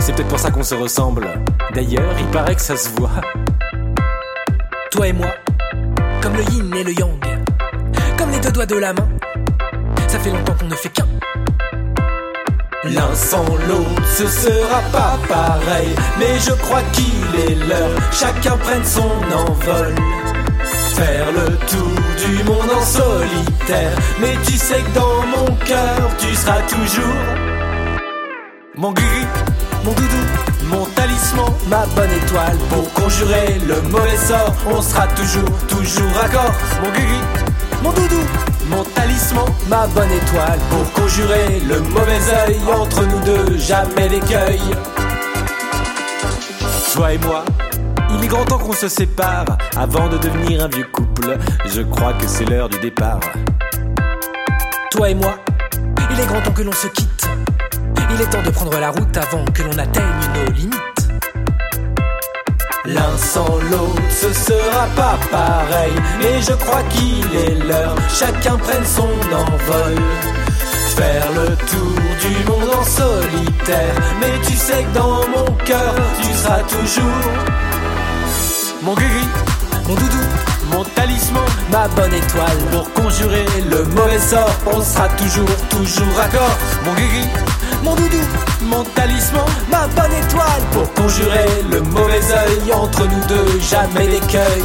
C'est peut-être pour ça qu'on se ressemble. D'ailleurs, il paraît que ça se voit. Toi et moi, comme le yin et le yang, comme les deux doigts de la main. Ça fait longtemps qu'on ne fait qu'un. L'un sans l'autre, ce sera pas pareil. Mais je crois qu'il est l'heure, chacun prenne son envol. Faire le tour du monde en solitaire. Mais tu sais que dans mon cœur, tu seras toujours mon gris, mon doudou, mon talisman, ma bonne étoile. Pour conjurer le mauvais sort, on sera toujours, toujours accord. Mon gris, mon doudou, mon talisman, ma bonne étoile. Pour conjurer le mauvais œil entre nous deux, jamais d'écueil. Toi et moi, il est grand temps qu'on se sépare avant de devenir un vieux couple. Je crois que c'est l'heure du départ. Toi et moi, il est grand temps que l'on se quitte. Il est temps de prendre la route avant que l'on atteigne nos limites. L'un sans l'autre, ce sera pas pareil. Mais je crois qu'il est l'heure, chacun prenne son envol. Faire le tour du monde en solitaire. Mais tu sais que dans mon cœur, tu seras toujours mon gris, mon doudou, mon talisman, ma bonne étoile. Pour conjurer le mauvais sort, on sera toujours, toujours accord. Mon gris, mon doudou, mon talisman, ma bonne étoile. Pour conjurer le mauvais œil entre nous deux, jamais d'écueil.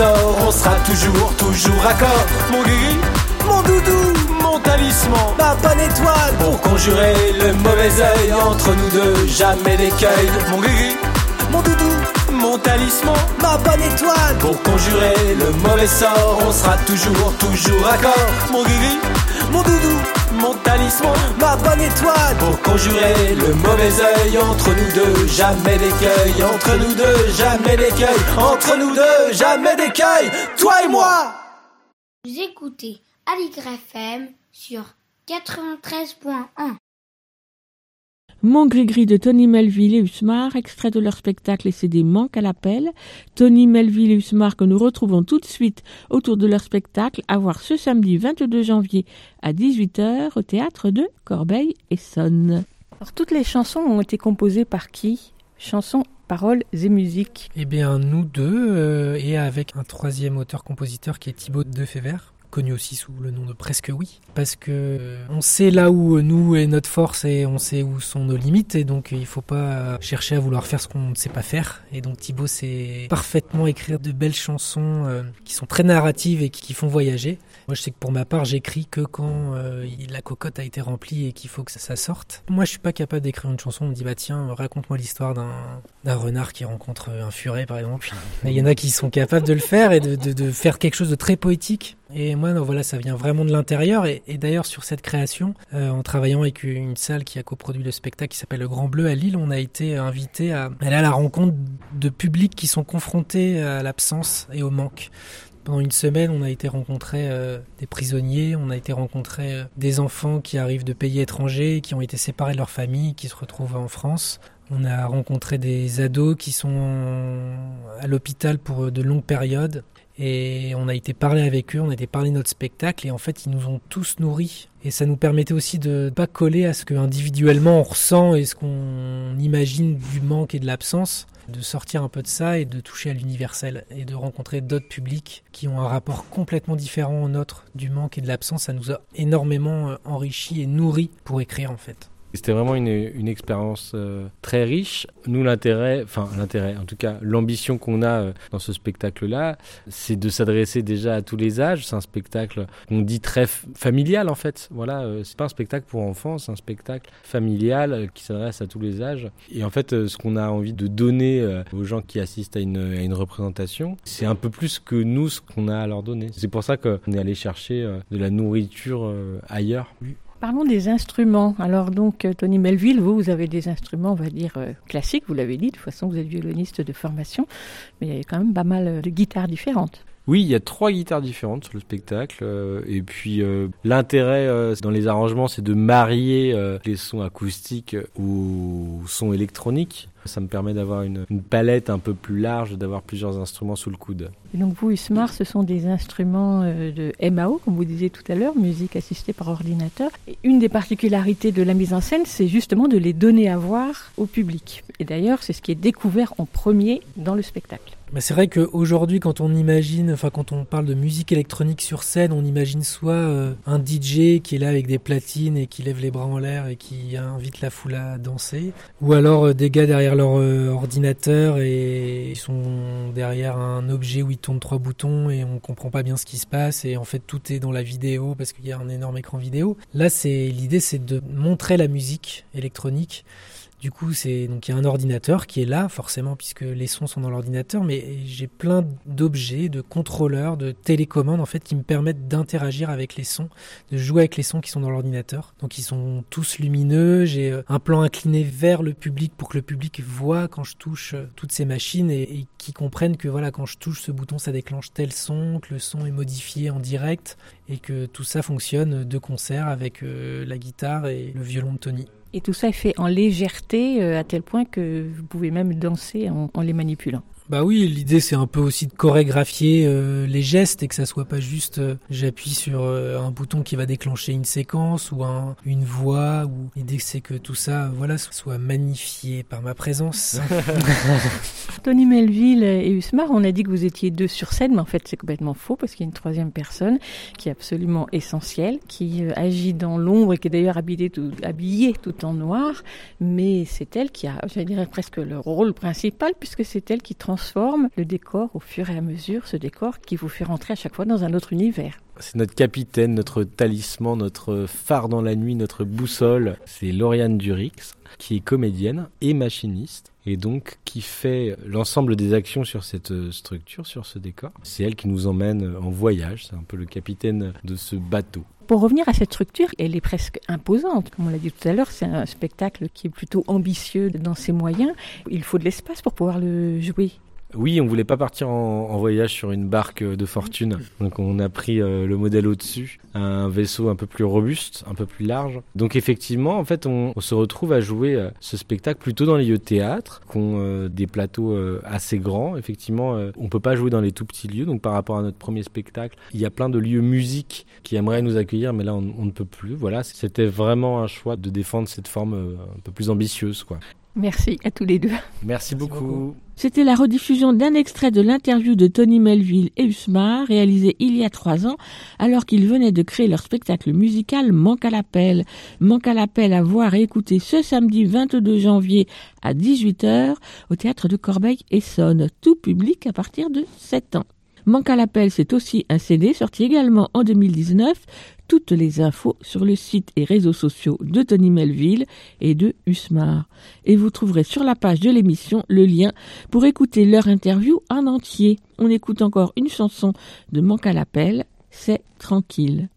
On sera toujours, toujours accord Mon gris, mon doudou, mon talisman, ma bonne étoile, pour conjurer le mauvais œil entre nous deux, jamais d'écueil. Mon gris, mon doudou, mon talisman, ma bonne étoile, pour conjurer le mauvais sort, on sera toujours, toujours accord. Mon gris, mon doudou, mon talisman, ma bonne étoile, pour conjurer le mauvais œil entre nous deux, jamais d'écueil, entre nous deux, jamais d'écueil, entre nous deux, jamais d'écueil, toi et moi. Vous écoutez Aligre FM sur 93.1. Mon gris-gris de Tony Melville et Usmar, extrait de leur spectacle et CD Manque à l'appel. Tony Melville et Usmar que nous retrouvons tout de suite autour de leur spectacle à voir ce samedi 22 janvier à 18h au théâtre de Corbeil-Essonne. Alors, toutes les chansons ont été composées par qui? Chansons, paroles et musique. Eh bien, nous deux, euh, et avec un troisième auteur-compositeur qui est Thibaut Defever connu aussi sous le nom de Presque Oui, parce que euh, on sait là où nous est notre force et on sait où sont nos limites, et donc il faut pas chercher à vouloir faire ce qu'on ne sait pas faire. Et donc Thibaut sait parfaitement écrire de belles chansons euh, qui sont très narratives et qui font voyager. Moi, je sais que pour ma part, j'écris que quand euh, la cocotte a été remplie et qu'il faut que ça, sorte. Moi, je suis pas capable d'écrire une chanson. On me dit, bah tiens, raconte-moi l'histoire d'un renard qui rencontre un furet, par exemple. Il y en a qui sont capables de le faire et de faire quelque chose de très poétique. Et moi, non, voilà, ça vient vraiment de l'intérieur. Et, et d'ailleurs, sur cette création, euh, en travaillant avec une salle qui a coproduit le spectacle qui s'appelle Le Grand Bleu à Lille, on a été invité à aller à la rencontre de publics qui sont confrontés à l'absence et au manque. Pendant une semaine, on a été rencontrer euh, des prisonniers, on a été rencontrer euh, des enfants qui arrivent de pays étrangers, qui ont été séparés de leur famille, qui se retrouvent en France. On a rencontré des ados qui sont à l'hôpital pour de longues périodes. Et on a été parler avec eux, on a été parler de notre spectacle et en fait ils nous ont tous nourris. Et ça nous permettait aussi de pas coller à ce que individuellement on ressent et ce qu'on imagine du manque et de l'absence, de sortir un peu de ça et de toucher à l'universel et de rencontrer d'autres publics qui ont un rapport complètement différent au nôtre du manque et de l'absence. Ça nous a énormément enrichi et nourri pour écrire en fait. C'était vraiment une, expérience euh, très riche. Nous, l'intérêt, enfin l'intérêt, en tout cas l'ambition qu'on a euh, dans ce spectacle-là, c'est de s'adresser déjà à tous les âges. C'est un spectacle qu'on dit très familial en fait. Voilà, euh, c'est pas un spectacle pour enfants, c'est un spectacle familial euh, qui s'adresse à tous les âges. Et en fait, ce qu'on a envie de donner aux gens qui assistent à une, représentation, c'est un peu plus que nous ce qu'on a à leur donner. C'est pour ça qu'on est allé chercher de la nourriture ailleurs. Parlons des instruments. Alors donc, Tony Melville, vous, vous avez des instruments, on va dire, euh, classiques, vous l'avez dit, de toute façon, vous êtes violoniste de formation, mais il y a quand même pas mal de guitares différentes. Oui, il y a trois guitares différentes sur le spectacle. Euh, et puis euh, l'intérêt euh, dans les arrangements, c'est de marier euh, les sons acoustiques aux sons électroniques. Ça me permet d'avoir une, une, palette un peu plus large, d'avoir plusieurs instruments sous le coude. Et donc vous, Usmar, ce sont des instruments de MAO, comme vous disiez tout à l'heure, musique assistée par ordinateur. Et une des particularités de la mise en scène, c'est justement de les donner à voir au public. Et d'ailleurs, c'est ce qui est découvert en premier dans le spectacle. Mais c'est vrai qu'aujourd'hui, quand on imagine, enfin quand on parle de musique électronique sur scène, on imagine soit euh, un DJ qui est là avec des platines et qui lève les bras en l'air et qui invite la foule à danser, ou alors euh, des gars derrière leur euh, ordinateur et ils sont derrière un objet où ils tournent trois boutons et on comprend pas bien ce qui se passe et en fait tout est dans la vidéo parce qu'il y a un énorme écran vidéo. Là, c'est l'idée, c'est de montrer la musique électronique. Du coup, c'est donc il y a un ordinateur qui est là forcément puisque les sons sont dans l'ordinateur, mais j'ai plein d'objets, de contrôleurs, de télécommandes en fait qui me permettent d'interagir avec les sons, de jouer avec les sons qui sont dans l'ordinateur. Donc ils sont tous lumineux. J'ai un plan incliné vers le public pour que le public voit quand je touche toutes ces machines et, et qui comprennent que voilà quand je touche ce bouton ça déclenche tel son, que le son est modifié en direct et que tout ça fonctionne de concert avec euh, la guitare et le violon de Tony. Et tout ça est fait en légèreté euh, à tel point que vous pouvez même danser en, en les manipulant. Bah oui, l'idée c'est un peu aussi de chorégraphier euh, les gestes et que ça soit pas juste euh, j'appuie sur euh, un bouton qui va déclencher une séquence ou un, une voix ou l'idée c'est que tout ça voilà soit magnifié par ma présence. Tony Melville et Usmar, on a dit que vous étiez deux sur scène, mais en fait c'est complètement faux parce qu'il y a une troisième personne qui est absolument essentielle, qui euh, agit dans l'ombre et qui est d'ailleurs habillée tout, habillée tout en noir, mais c'est elle qui a, je dirais presque le rôle principal puisque c'est elle qui transforme le décor au fur et à mesure, ce décor qui vous fait rentrer à chaque fois dans un autre univers. C'est notre capitaine, notre talisman, notre phare dans la nuit, notre boussole. C'est Lauriane Durix, qui est comédienne et machiniste, et donc qui fait l'ensemble des actions sur cette structure, sur ce décor. C'est elle qui nous emmène en voyage, c'est un peu le capitaine de ce bateau. Pour revenir à cette structure, elle est presque imposante. Comme on l'a dit tout à l'heure, c'est un spectacle qui est plutôt ambitieux dans ses moyens. Il faut de l'espace pour pouvoir le jouer. Oui, on voulait pas partir en, voyage sur une barque de fortune. Donc on a pris euh, le modèle au-dessus, un vaisseau un peu plus robuste, un peu plus large. Donc effectivement, en fait, on, se retrouve à jouer euh, ce spectacle plutôt dans les lieux de théâtre, qui ont euh, des plateaux assez grands. Effectivement, on peut pas jouer dans les tout petits lieux. Donc par rapport à notre premier spectacle, il y a plein de lieux musique qui aimeraient nous accueillir, mais là on, on ne peut plus. Voilà, c'était vraiment un choix de défendre cette forme un peu plus ambitieuse, quoi. Merci à tous les deux. Merci beaucoup. C'était la rediffusion d'un extrait de l'interview de Tony Melville et Usmar, réalisé il y a trois ans, alors qu'ils venaient de créer leur spectacle musical Manque à l'appel. Manque à l'appel à voir et écouter ce samedi 22 janvier à 18h au théâtre de Corbeil-Essonne, tout public à partir de 7 ans. Manque à l'appel, c'est aussi un CD sorti également en 2019. Toutes les infos sur le site et réseaux sociaux de Tony Melville et de Usmar. Et vous trouverez sur la page de l'émission le lien pour écouter leur interview en entier. On écoute encore une chanson de Manque à l'appel, c'est Tranquille.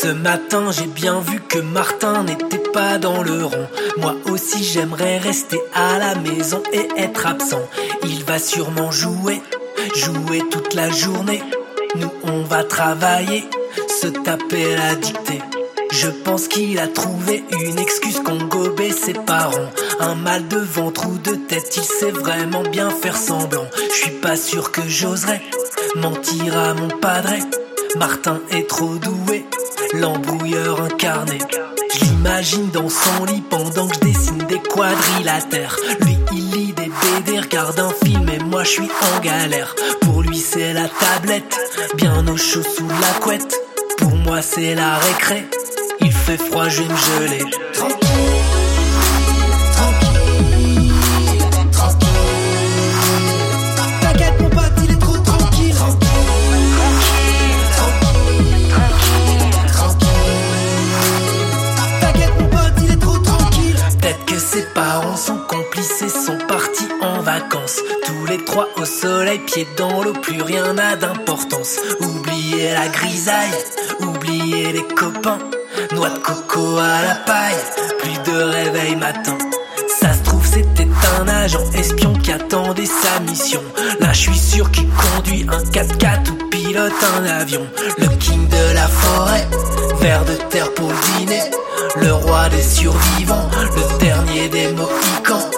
Ce matin, j'ai bien vu que Martin n'était pas dans le rond. Moi aussi, j'aimerais rester à la maison et être absent. Il va sûrement jouer, jouer toute la journée. Nous, on va travailler, se taper la dictée. Je pense qu'il a trouvé une excuse qu'ont gobé ses parents. Un mal de ventre ou de tête, il sait vraiment bien faire semblant. Je suis pas sûr que j'oserais mentir à mon padre. Martin est trop doué, l'embrouilleur incarné. Je l'imagine dans son lit pendant que je dessine des quadrilatères. Lui, il lit des BD, regarde un film et moi je suis en galère. Pour lui, c'est la tablette, bien au chaud sous la couette. Pour moi, c'est la récré. Il fait froid, je vais me geler. Ses parents sont complices et sont partis en vacances. Tous les trois au soleil, pieds dans l'eau, plus rien n'a d'importance. Oubliez la grisaille, oubliez les copains. Noix de coco à la paille, plus de réveil matin. Ça se trouve, c'était un agent espion qui attendait sa mission. Là, je suis sûr qu'il conduit un 4x4 ou pilote un avion. Le king de la forêt, vers de terre pour le dîner. Le roi des survivants, le dernier des Mohicans.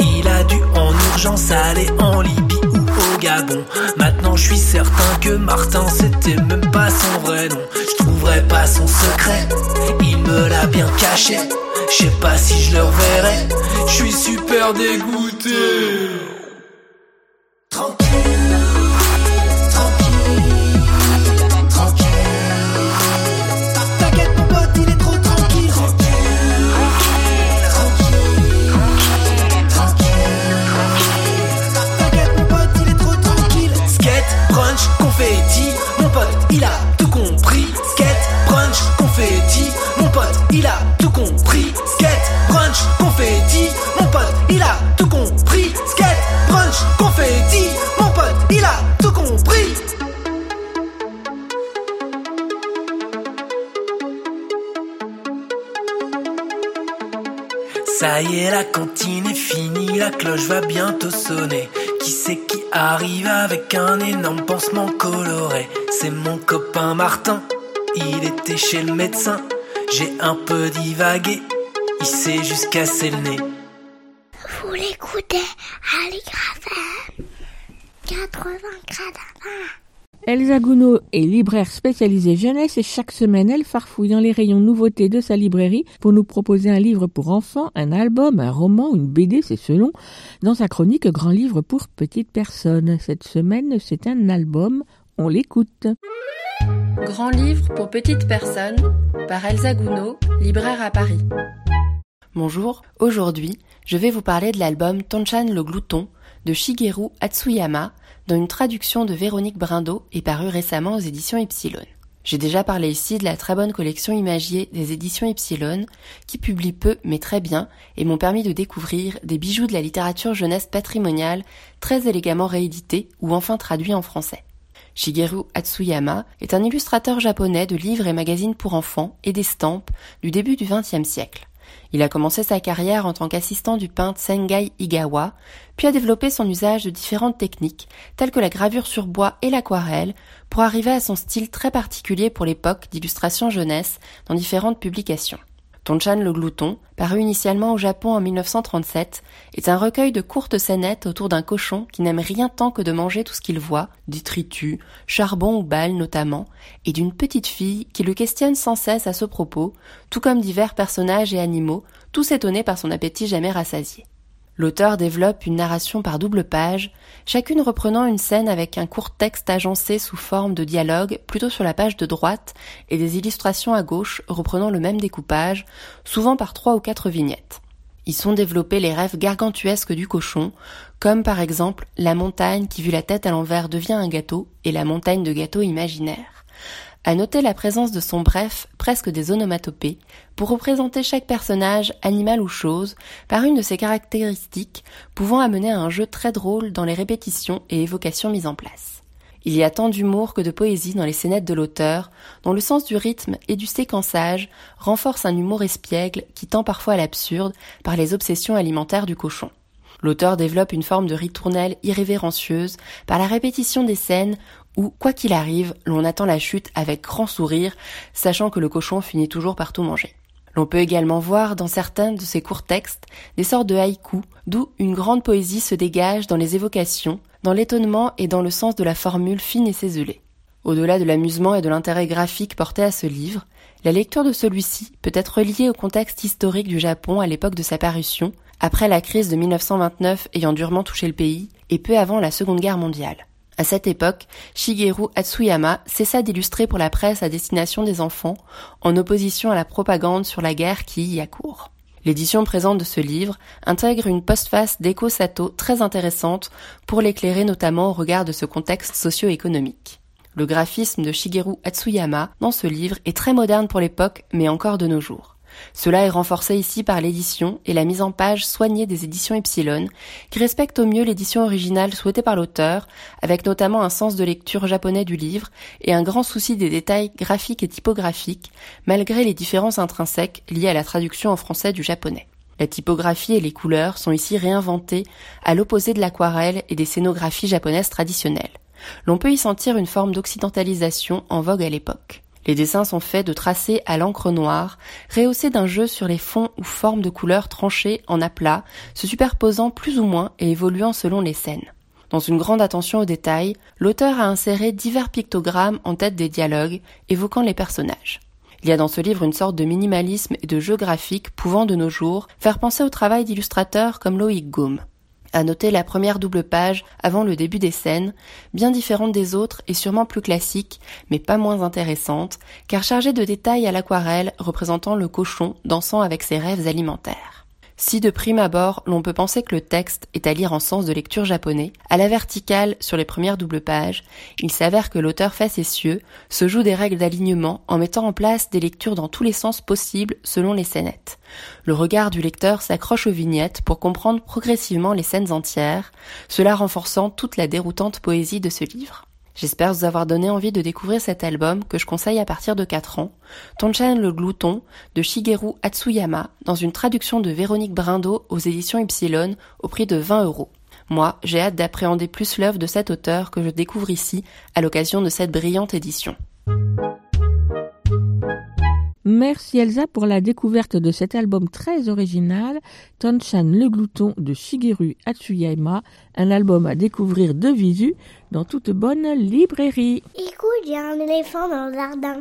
Il a dû en urgence aller en Libye ou au Gabon. Maintenant, je suis certain que Martin, c'était même pas son vrai nom. Je trouverai pas son secret, il me l'a bien caché. Je sais pas si je le reverrai, je suis super dégoûté. Pote, il a tout compris. Skate, brunch, confetti. Mon pote, il a tout compris. Skate, brunch, confetti. Mon pote, il a tout compris. Skate, brunch, confetti. Mon pote, il a tout compris. Ça y est, la cantine est finie, la cloche va bientôt sonner. Qui c'est qui arrive avec un énorme pansement coloré? C'est mon copain Martin, il était chez le médecin. J'ai un peu divagué, il s'est juste cassé le nez. Vous l'écoutez à l'Igrafem 80 grades à 20. Elsa Gounod est libraire spécialisée jeunesse et chaque semaine elle farfouille dans les rayons nouveautés de sa librairie pour nous proposer un livre pour enfants, un album, un roman, une BD, c'est selon, dans sa chronique Grand livre pour petites personnes. Cette semaine c'est un album, on l'écoute. Grand livre pour petites personnes par Elsa Gounod, libraire à Paris. Bonjour, aujourd'hui je vais vous parler de l'album Tonchan le glouton de Shigeru Hatsuyama, dont une traduction de Véronique Brindo est parue récemment aux éditions Epsilon. J'ai déjà parlé ici de la très bonne collection imagier des éditions Epsilon, qui publie peu mais très bien et m'ont permis de découvrir des bijoux de la littérature jeunesse patrimoniale très élégamment réédités ou enfin traduits en français. Shigeru Hatsuyama est un illustrateur japonais de livres et magazines pour enfants et d'estampes du début du XXe siècle. Il a commencé sa carrière en tant qu'assistant du peintre Sengai Igawa, puis a développé son usage de différentes techniques, telles que la gravure sur bois et l'aquarelle, pour arriver à son style très particulier pour l'époque d'illustration jeunesse dans différentes publications. Tonchan le glouton, paru initialement au Japon en 1937, est un recueil de courtes scénettes autour d'un cochon qui n'aime rien tant que de manger tout ce qu'il voit, détritus, charbon ou balles notamment, et d'une petite fille qui le questionne sans cesse à ce propos, tout comme divers personnages et animaux, tous étonnés par son appétit jamais rassasié. L'auteur développe une narration par double page, chacune reprenant une scène avec un court texte agencé sous forme de dialogue plutôt sur la page de droite et des illustrations à gauche reprenant le même découpage, souvent par trois ou quatre vignettes. Y sont développés les rêves gargantuesques du cochon, comme par exemple la montagne qui vu la tête à l'envers devient un gâteau et la montagne de gâteaux imaginaires à noter la présence de son bref, presque des onomatopées, pour représenter chaque personnage, animal ou chose, par une de ses caractéristiques, pouvant amener à un jeu très drôle dans les répétitions et évocations mises en place. Il y a tant d'humour que de poésie dans les scénettes de l'auteur, dont le sens du rythme et du séquençage renforce un humour espiègle qui tend parfois à l'absurde par les obsessions alimentaires du cochon. L'auteur développe une forme de ritournelle irrévérencieuse par la répétition des scènes où, quoi qu'il arrive, l'on attend la chute avec grand sourire, sachant que le cochon finit toujours par tout manger. L'on peut également voir dans certains de ces courts textes des sortes de haïkus, d'où une grande poésie se dégage dans les évocations, dans l'étonnement et dans le sens de la formule fine et céselée. Au-delà de l'amusement et de l'intérêt graphique porté à ce livre, la lecture de celui-ci peut être liée au contexte historique du Japon à l'époque de sa parution, après la crise de 1929 ayant durement touché le pays, et peu avant la Seconde Guerre mondiale. À cette époque, Shigeru Hatsuyama cessa d'illustrer pour la presse à destination des enfants, en opposition à la propagande sur la guerre qui y accourt. L'édition présente de ce livre intègre une postface d'Eko Sato très intéressante pour l'éclairer notamment au regard de ce contexte socio-économique. Le graphisme de Shigeru Hatsuyama dans ce livre est très moderne pour l'époque mais encore de nos jours. Cela est renforcé ici par l'édition et la mise en page soignée des éditions Epsilon, qui respectent au mieux l'édition originale souhaitée par l'auteur, avec notamment un sens de lecture japonais du livre et un grand souci des détails graphiques et typographiques, malgré les différences intrinsèques liées à la traduction en français du japonais. La typographie et les couleurs sont ici réinventées à l'opposé de l'aquarelle et des scénographies japonaises traditionnelles. L'on peut y sentir une forme d'occidentalisation en vogue à l'époque. Les dessins sont faits de tracés à l'encre noire, rehaussés d'un jeu sur les fonds ou formes de couleurs tranchées en aplats, se superposant plus ou moins et évoluant selon les scènes. Dans une grande attention aux détails, l'auteur a inséré divers pictogrammes en tête des dialogues, évoquant les personnages. Il y a dans ce livre une sorte de minimalisme et de jeu graphique pouvant de nos jours faire penser au travail d'illustrateurs comme Loïc Gaume. À noter la première double page avant le début des scènes, bien différente des autres et sûrement plus classique, mais pas moins intéressante, car chargée de détails à l'aquarelle représentant le cochon dansant avec ses rêves alimentaires. Si de prime abord l'on peut penser que le texte est à lire en sens de lecture japonais, à la verticale sur les premières doubles pages, il s'avère que l'auteur facétieux se joue des règles d'alignement en mettant en place des lectures dans tous les sens possibles selon les scénettes. Le regard du lecteur s'accroche aux vignettes pour comprendre progressivement les scènes entières, cela renforçant toute la déroutante poésie de ce livre. J'espère vous avoir donné envie de découvrir cet album que je conseille à partir de 4 ans, Tonchan le glouton de Shigeru Hatsuyama dans une traduction de Véronique Brindo aux éditions Ypsilon au prix de 20 euros. Moi, j'ai hâte d'appréhender plus l'œuvre de cet auteur que je découvre ici à l'occasion de cette brillante édition. Merci Elsa pour la découverte de cet album très original, Tonchan le glouton de Shigeru Atsuyama, un album à découvrir de visu dans toute bonne librairie. Écoute, il y a un éléphant dans le jardin.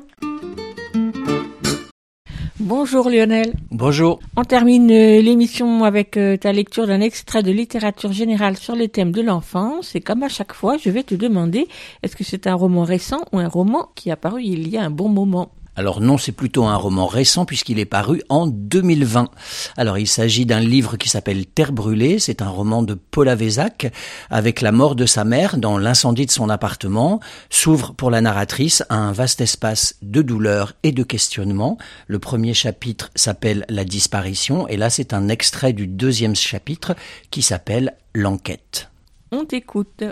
Bonjour Lionel. Bonjour. On termine euh, l'émission avec euh, ta lecture d'un extrait de littérature générale sur les thèmes de l'enfance. Et comme à chaque fois, je vais te demander, est-ce que c'est un roman récent ou un roman qui a paru il y a un bon moment? Alors non, c'est plutôt un roman récent puisqu'il est paru en 2020. Alors il s'agit d'un livre qui s'appelle Terre brûlée, c'est un roman de Paul Avezac avec la mort de sa mère dans l'incendie de son appartement, s'ouvre pour la narratrice un vaste espace de douleur et de questionnement. Le premier chapitre s'appelle La disparition et là c'est un extrait du deuxième chapitre qui s'appelle L'enquête. On t'écoute.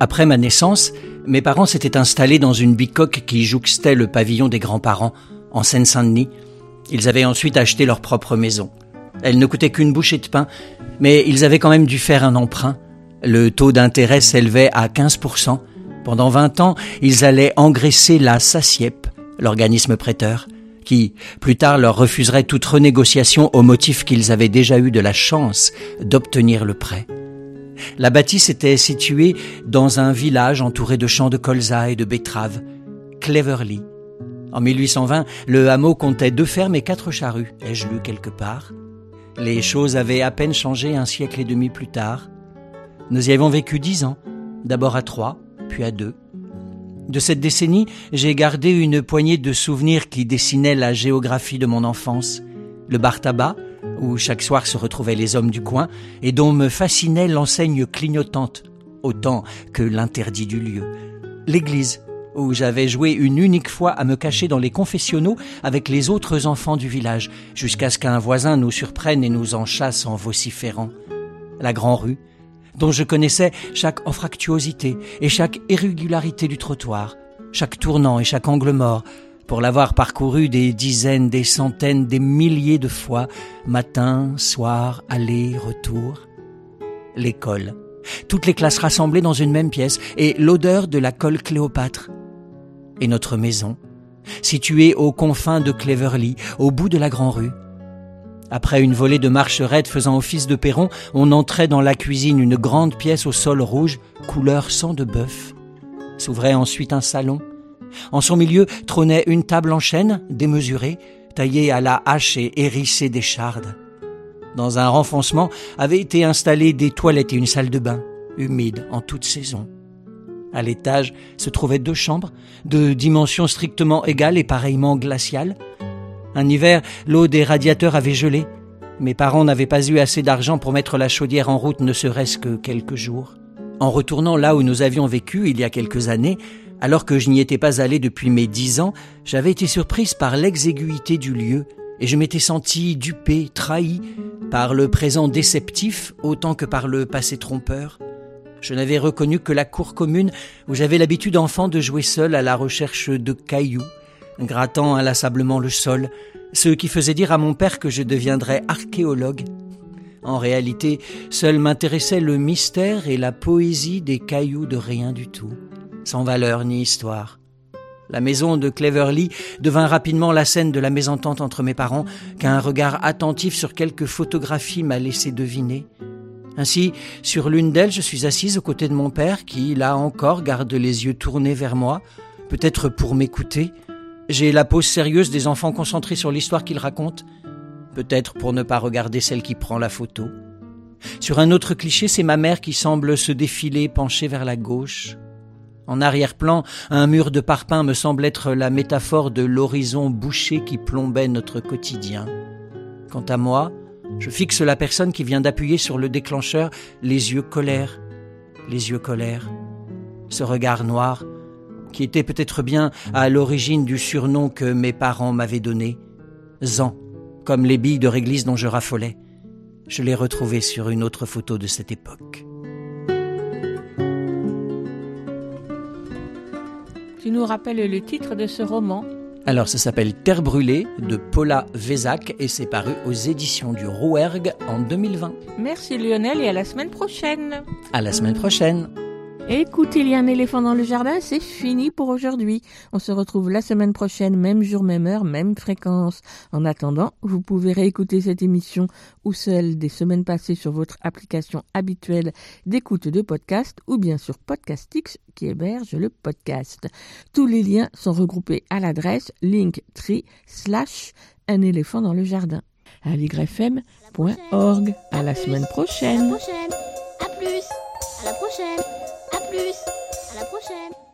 Après ma naissance, mes parents s'étaient installés dans une bicoque qui jouxtait le pavillon des grands-parents, en Seine-Saint-Denis. Ils avaient ensuite acheté leur propre maison. Elle ne coûtait qu'une bouchée de pain, mais ils avaient quand même dû faire un emprunt. Le taux d'intérêt s'élevait à 15%. Pendant 20 ans, ils allaient engraisser la SACIEP, l'organisme prêteur, qui, plus tard, leur refuserait toute renégociation au motif qu'ils avaient déjà eu de la chance d'obtenir le prêt. La bâtisse était située dans un village entouré de champs de colza et de betteraves, Cleverly. En 1820, le hameau comptait deux fermes et quatre charrues, ai-je lu quelque part? Les choses avaient à peine changé un siècle et demi plus tard. Nous y avons vécu dix ans, d'abord à trois, puis à deux. De cette décennie, j'ai gardé une poignée de souvenirs qui dessinaient la géographie de mon enfance. Le bar tabac, où chaque soir se retrouvaient les hommes du coin, et dont me fascinait l'enseigne clignotante, autant que l'interdit du lieu. L'église, où j'avais joué une unique fois à me cacher dans les confessionnaux avec les autres enfants du village, jusqu'à ce qu'un voisin nous surprenne et nous en chasse en vociférant. La grande rue, dont je connaissais chaque anfractuosité et chaque irrégularité du trottoir, chaque tournant et chaque angle mort, pour l'avoir parcouru des dizaines, des centaines, des milliers de fois, matin, soir, aller, retour. L'école. Toutes les classes rassemblées dans une même pièce et l'odeur de la colle Cléopâtre. Et notre maison, située aux confins de Cleverly, au bout de la grande rue. Après une volée de marcherettes faisant office de perron, on entrait dans la cuisine, une grande pièce au sol rouge, couleur sang de bœuf. S'ouvrait ensuite un salon, en son milieu trônait une table en chêne, démesurée, taillée à la hache et hérissée d'échardes. Dans un renfoncement avaient été installées des toilettes et une salle de bain, humide en toute saison. À l'étage se trouvaient deux chambres, de dimensions strictement égales et pareillement glaciales. Un hiver, l'eau des radiateurs avait gelé. Mes parents n'avaient pas eu assez d'argent pour mettre la chaudière en route ne serait-ce que quelques jours. En retournant là où nous avions vécu il y a quelques années, alors que je n'y étais pas allé depuis mes dix ans, j'avais été surprise par l'exiguïté du lieu, et je m'étais senti dupé, trahi, par le présent déceptif autant que par le passé trompeur. Je n'avais reconnu que la cour commune où j'avais l'habitude enfant de jouer seul à la recherche de cailloux, grattant inlassablement le sol, ce qui faisait dire à mon père que je deviendrais archéologue. En réalité, seul m'intéressait le mystère et la poésie des cailloux de rien du tout sans valeur ni histoire. La maison de Cleverly devint rapidement la scène de la mésentente entre mes parents, qu'un regard attentif sur quelques photographies m'a laissé deviner. Ainsi, sur l'une d'elles, je suis assise aux côtés de mon père, qui, là encore, garde les yeux tournés vers moi, peut-être pour m'écouter. J'ai la pose sérieuse des enfants concentrés sur l'histoire qu'ils racontent, peut-être pour ne pas regarder celle qui prend la photo. Sur un autre cliché, c'est ma mère qui semble se défiler penchée vers la gauche. En arrière-plan, un mur de parpaing me semble être la métaphore de l'horizon bouché qui plombait notre quotidien. Quant à moi, je fixe la personne qui vient d'appuyer sur le déclencheur, les yeux colères, les yeux colères. Ce regard noir, qui était peut-être bien à l'origine du surnom que mes parents m'avaient donné, Zan, comme les billes de réglisse dont je raffolais. Je l'ai retrouvé sur une autre photo de cette époque. Tu nous rappelles le titre de ce roman Alors ça s'appelle Terre brûlée de Paula Vézac et c'est paru aux éditions du Rouergue en 2020. Merci Lionel et à la semaine prochaine. À la semaine prochaine. Écoutez, il y a un éléphant dans le jardin, c'est fini pour aujourd'hui. On se retrouve la semaine prochaine, même jour, même heure, même fréquence. En attendant, vous pouvez réécouter cette émission ou celle des semaines passées sur votre application habituelle d'écoute de podcast ou bien sur Podcastix qui héberge le podcast. Tous les liens sont regroupés à l'adresse linktree slash un éléphant dans le jardin à. À la semaine prochaine. À la prochaine. À plus. À la prochaine. À plus. À la prochaine.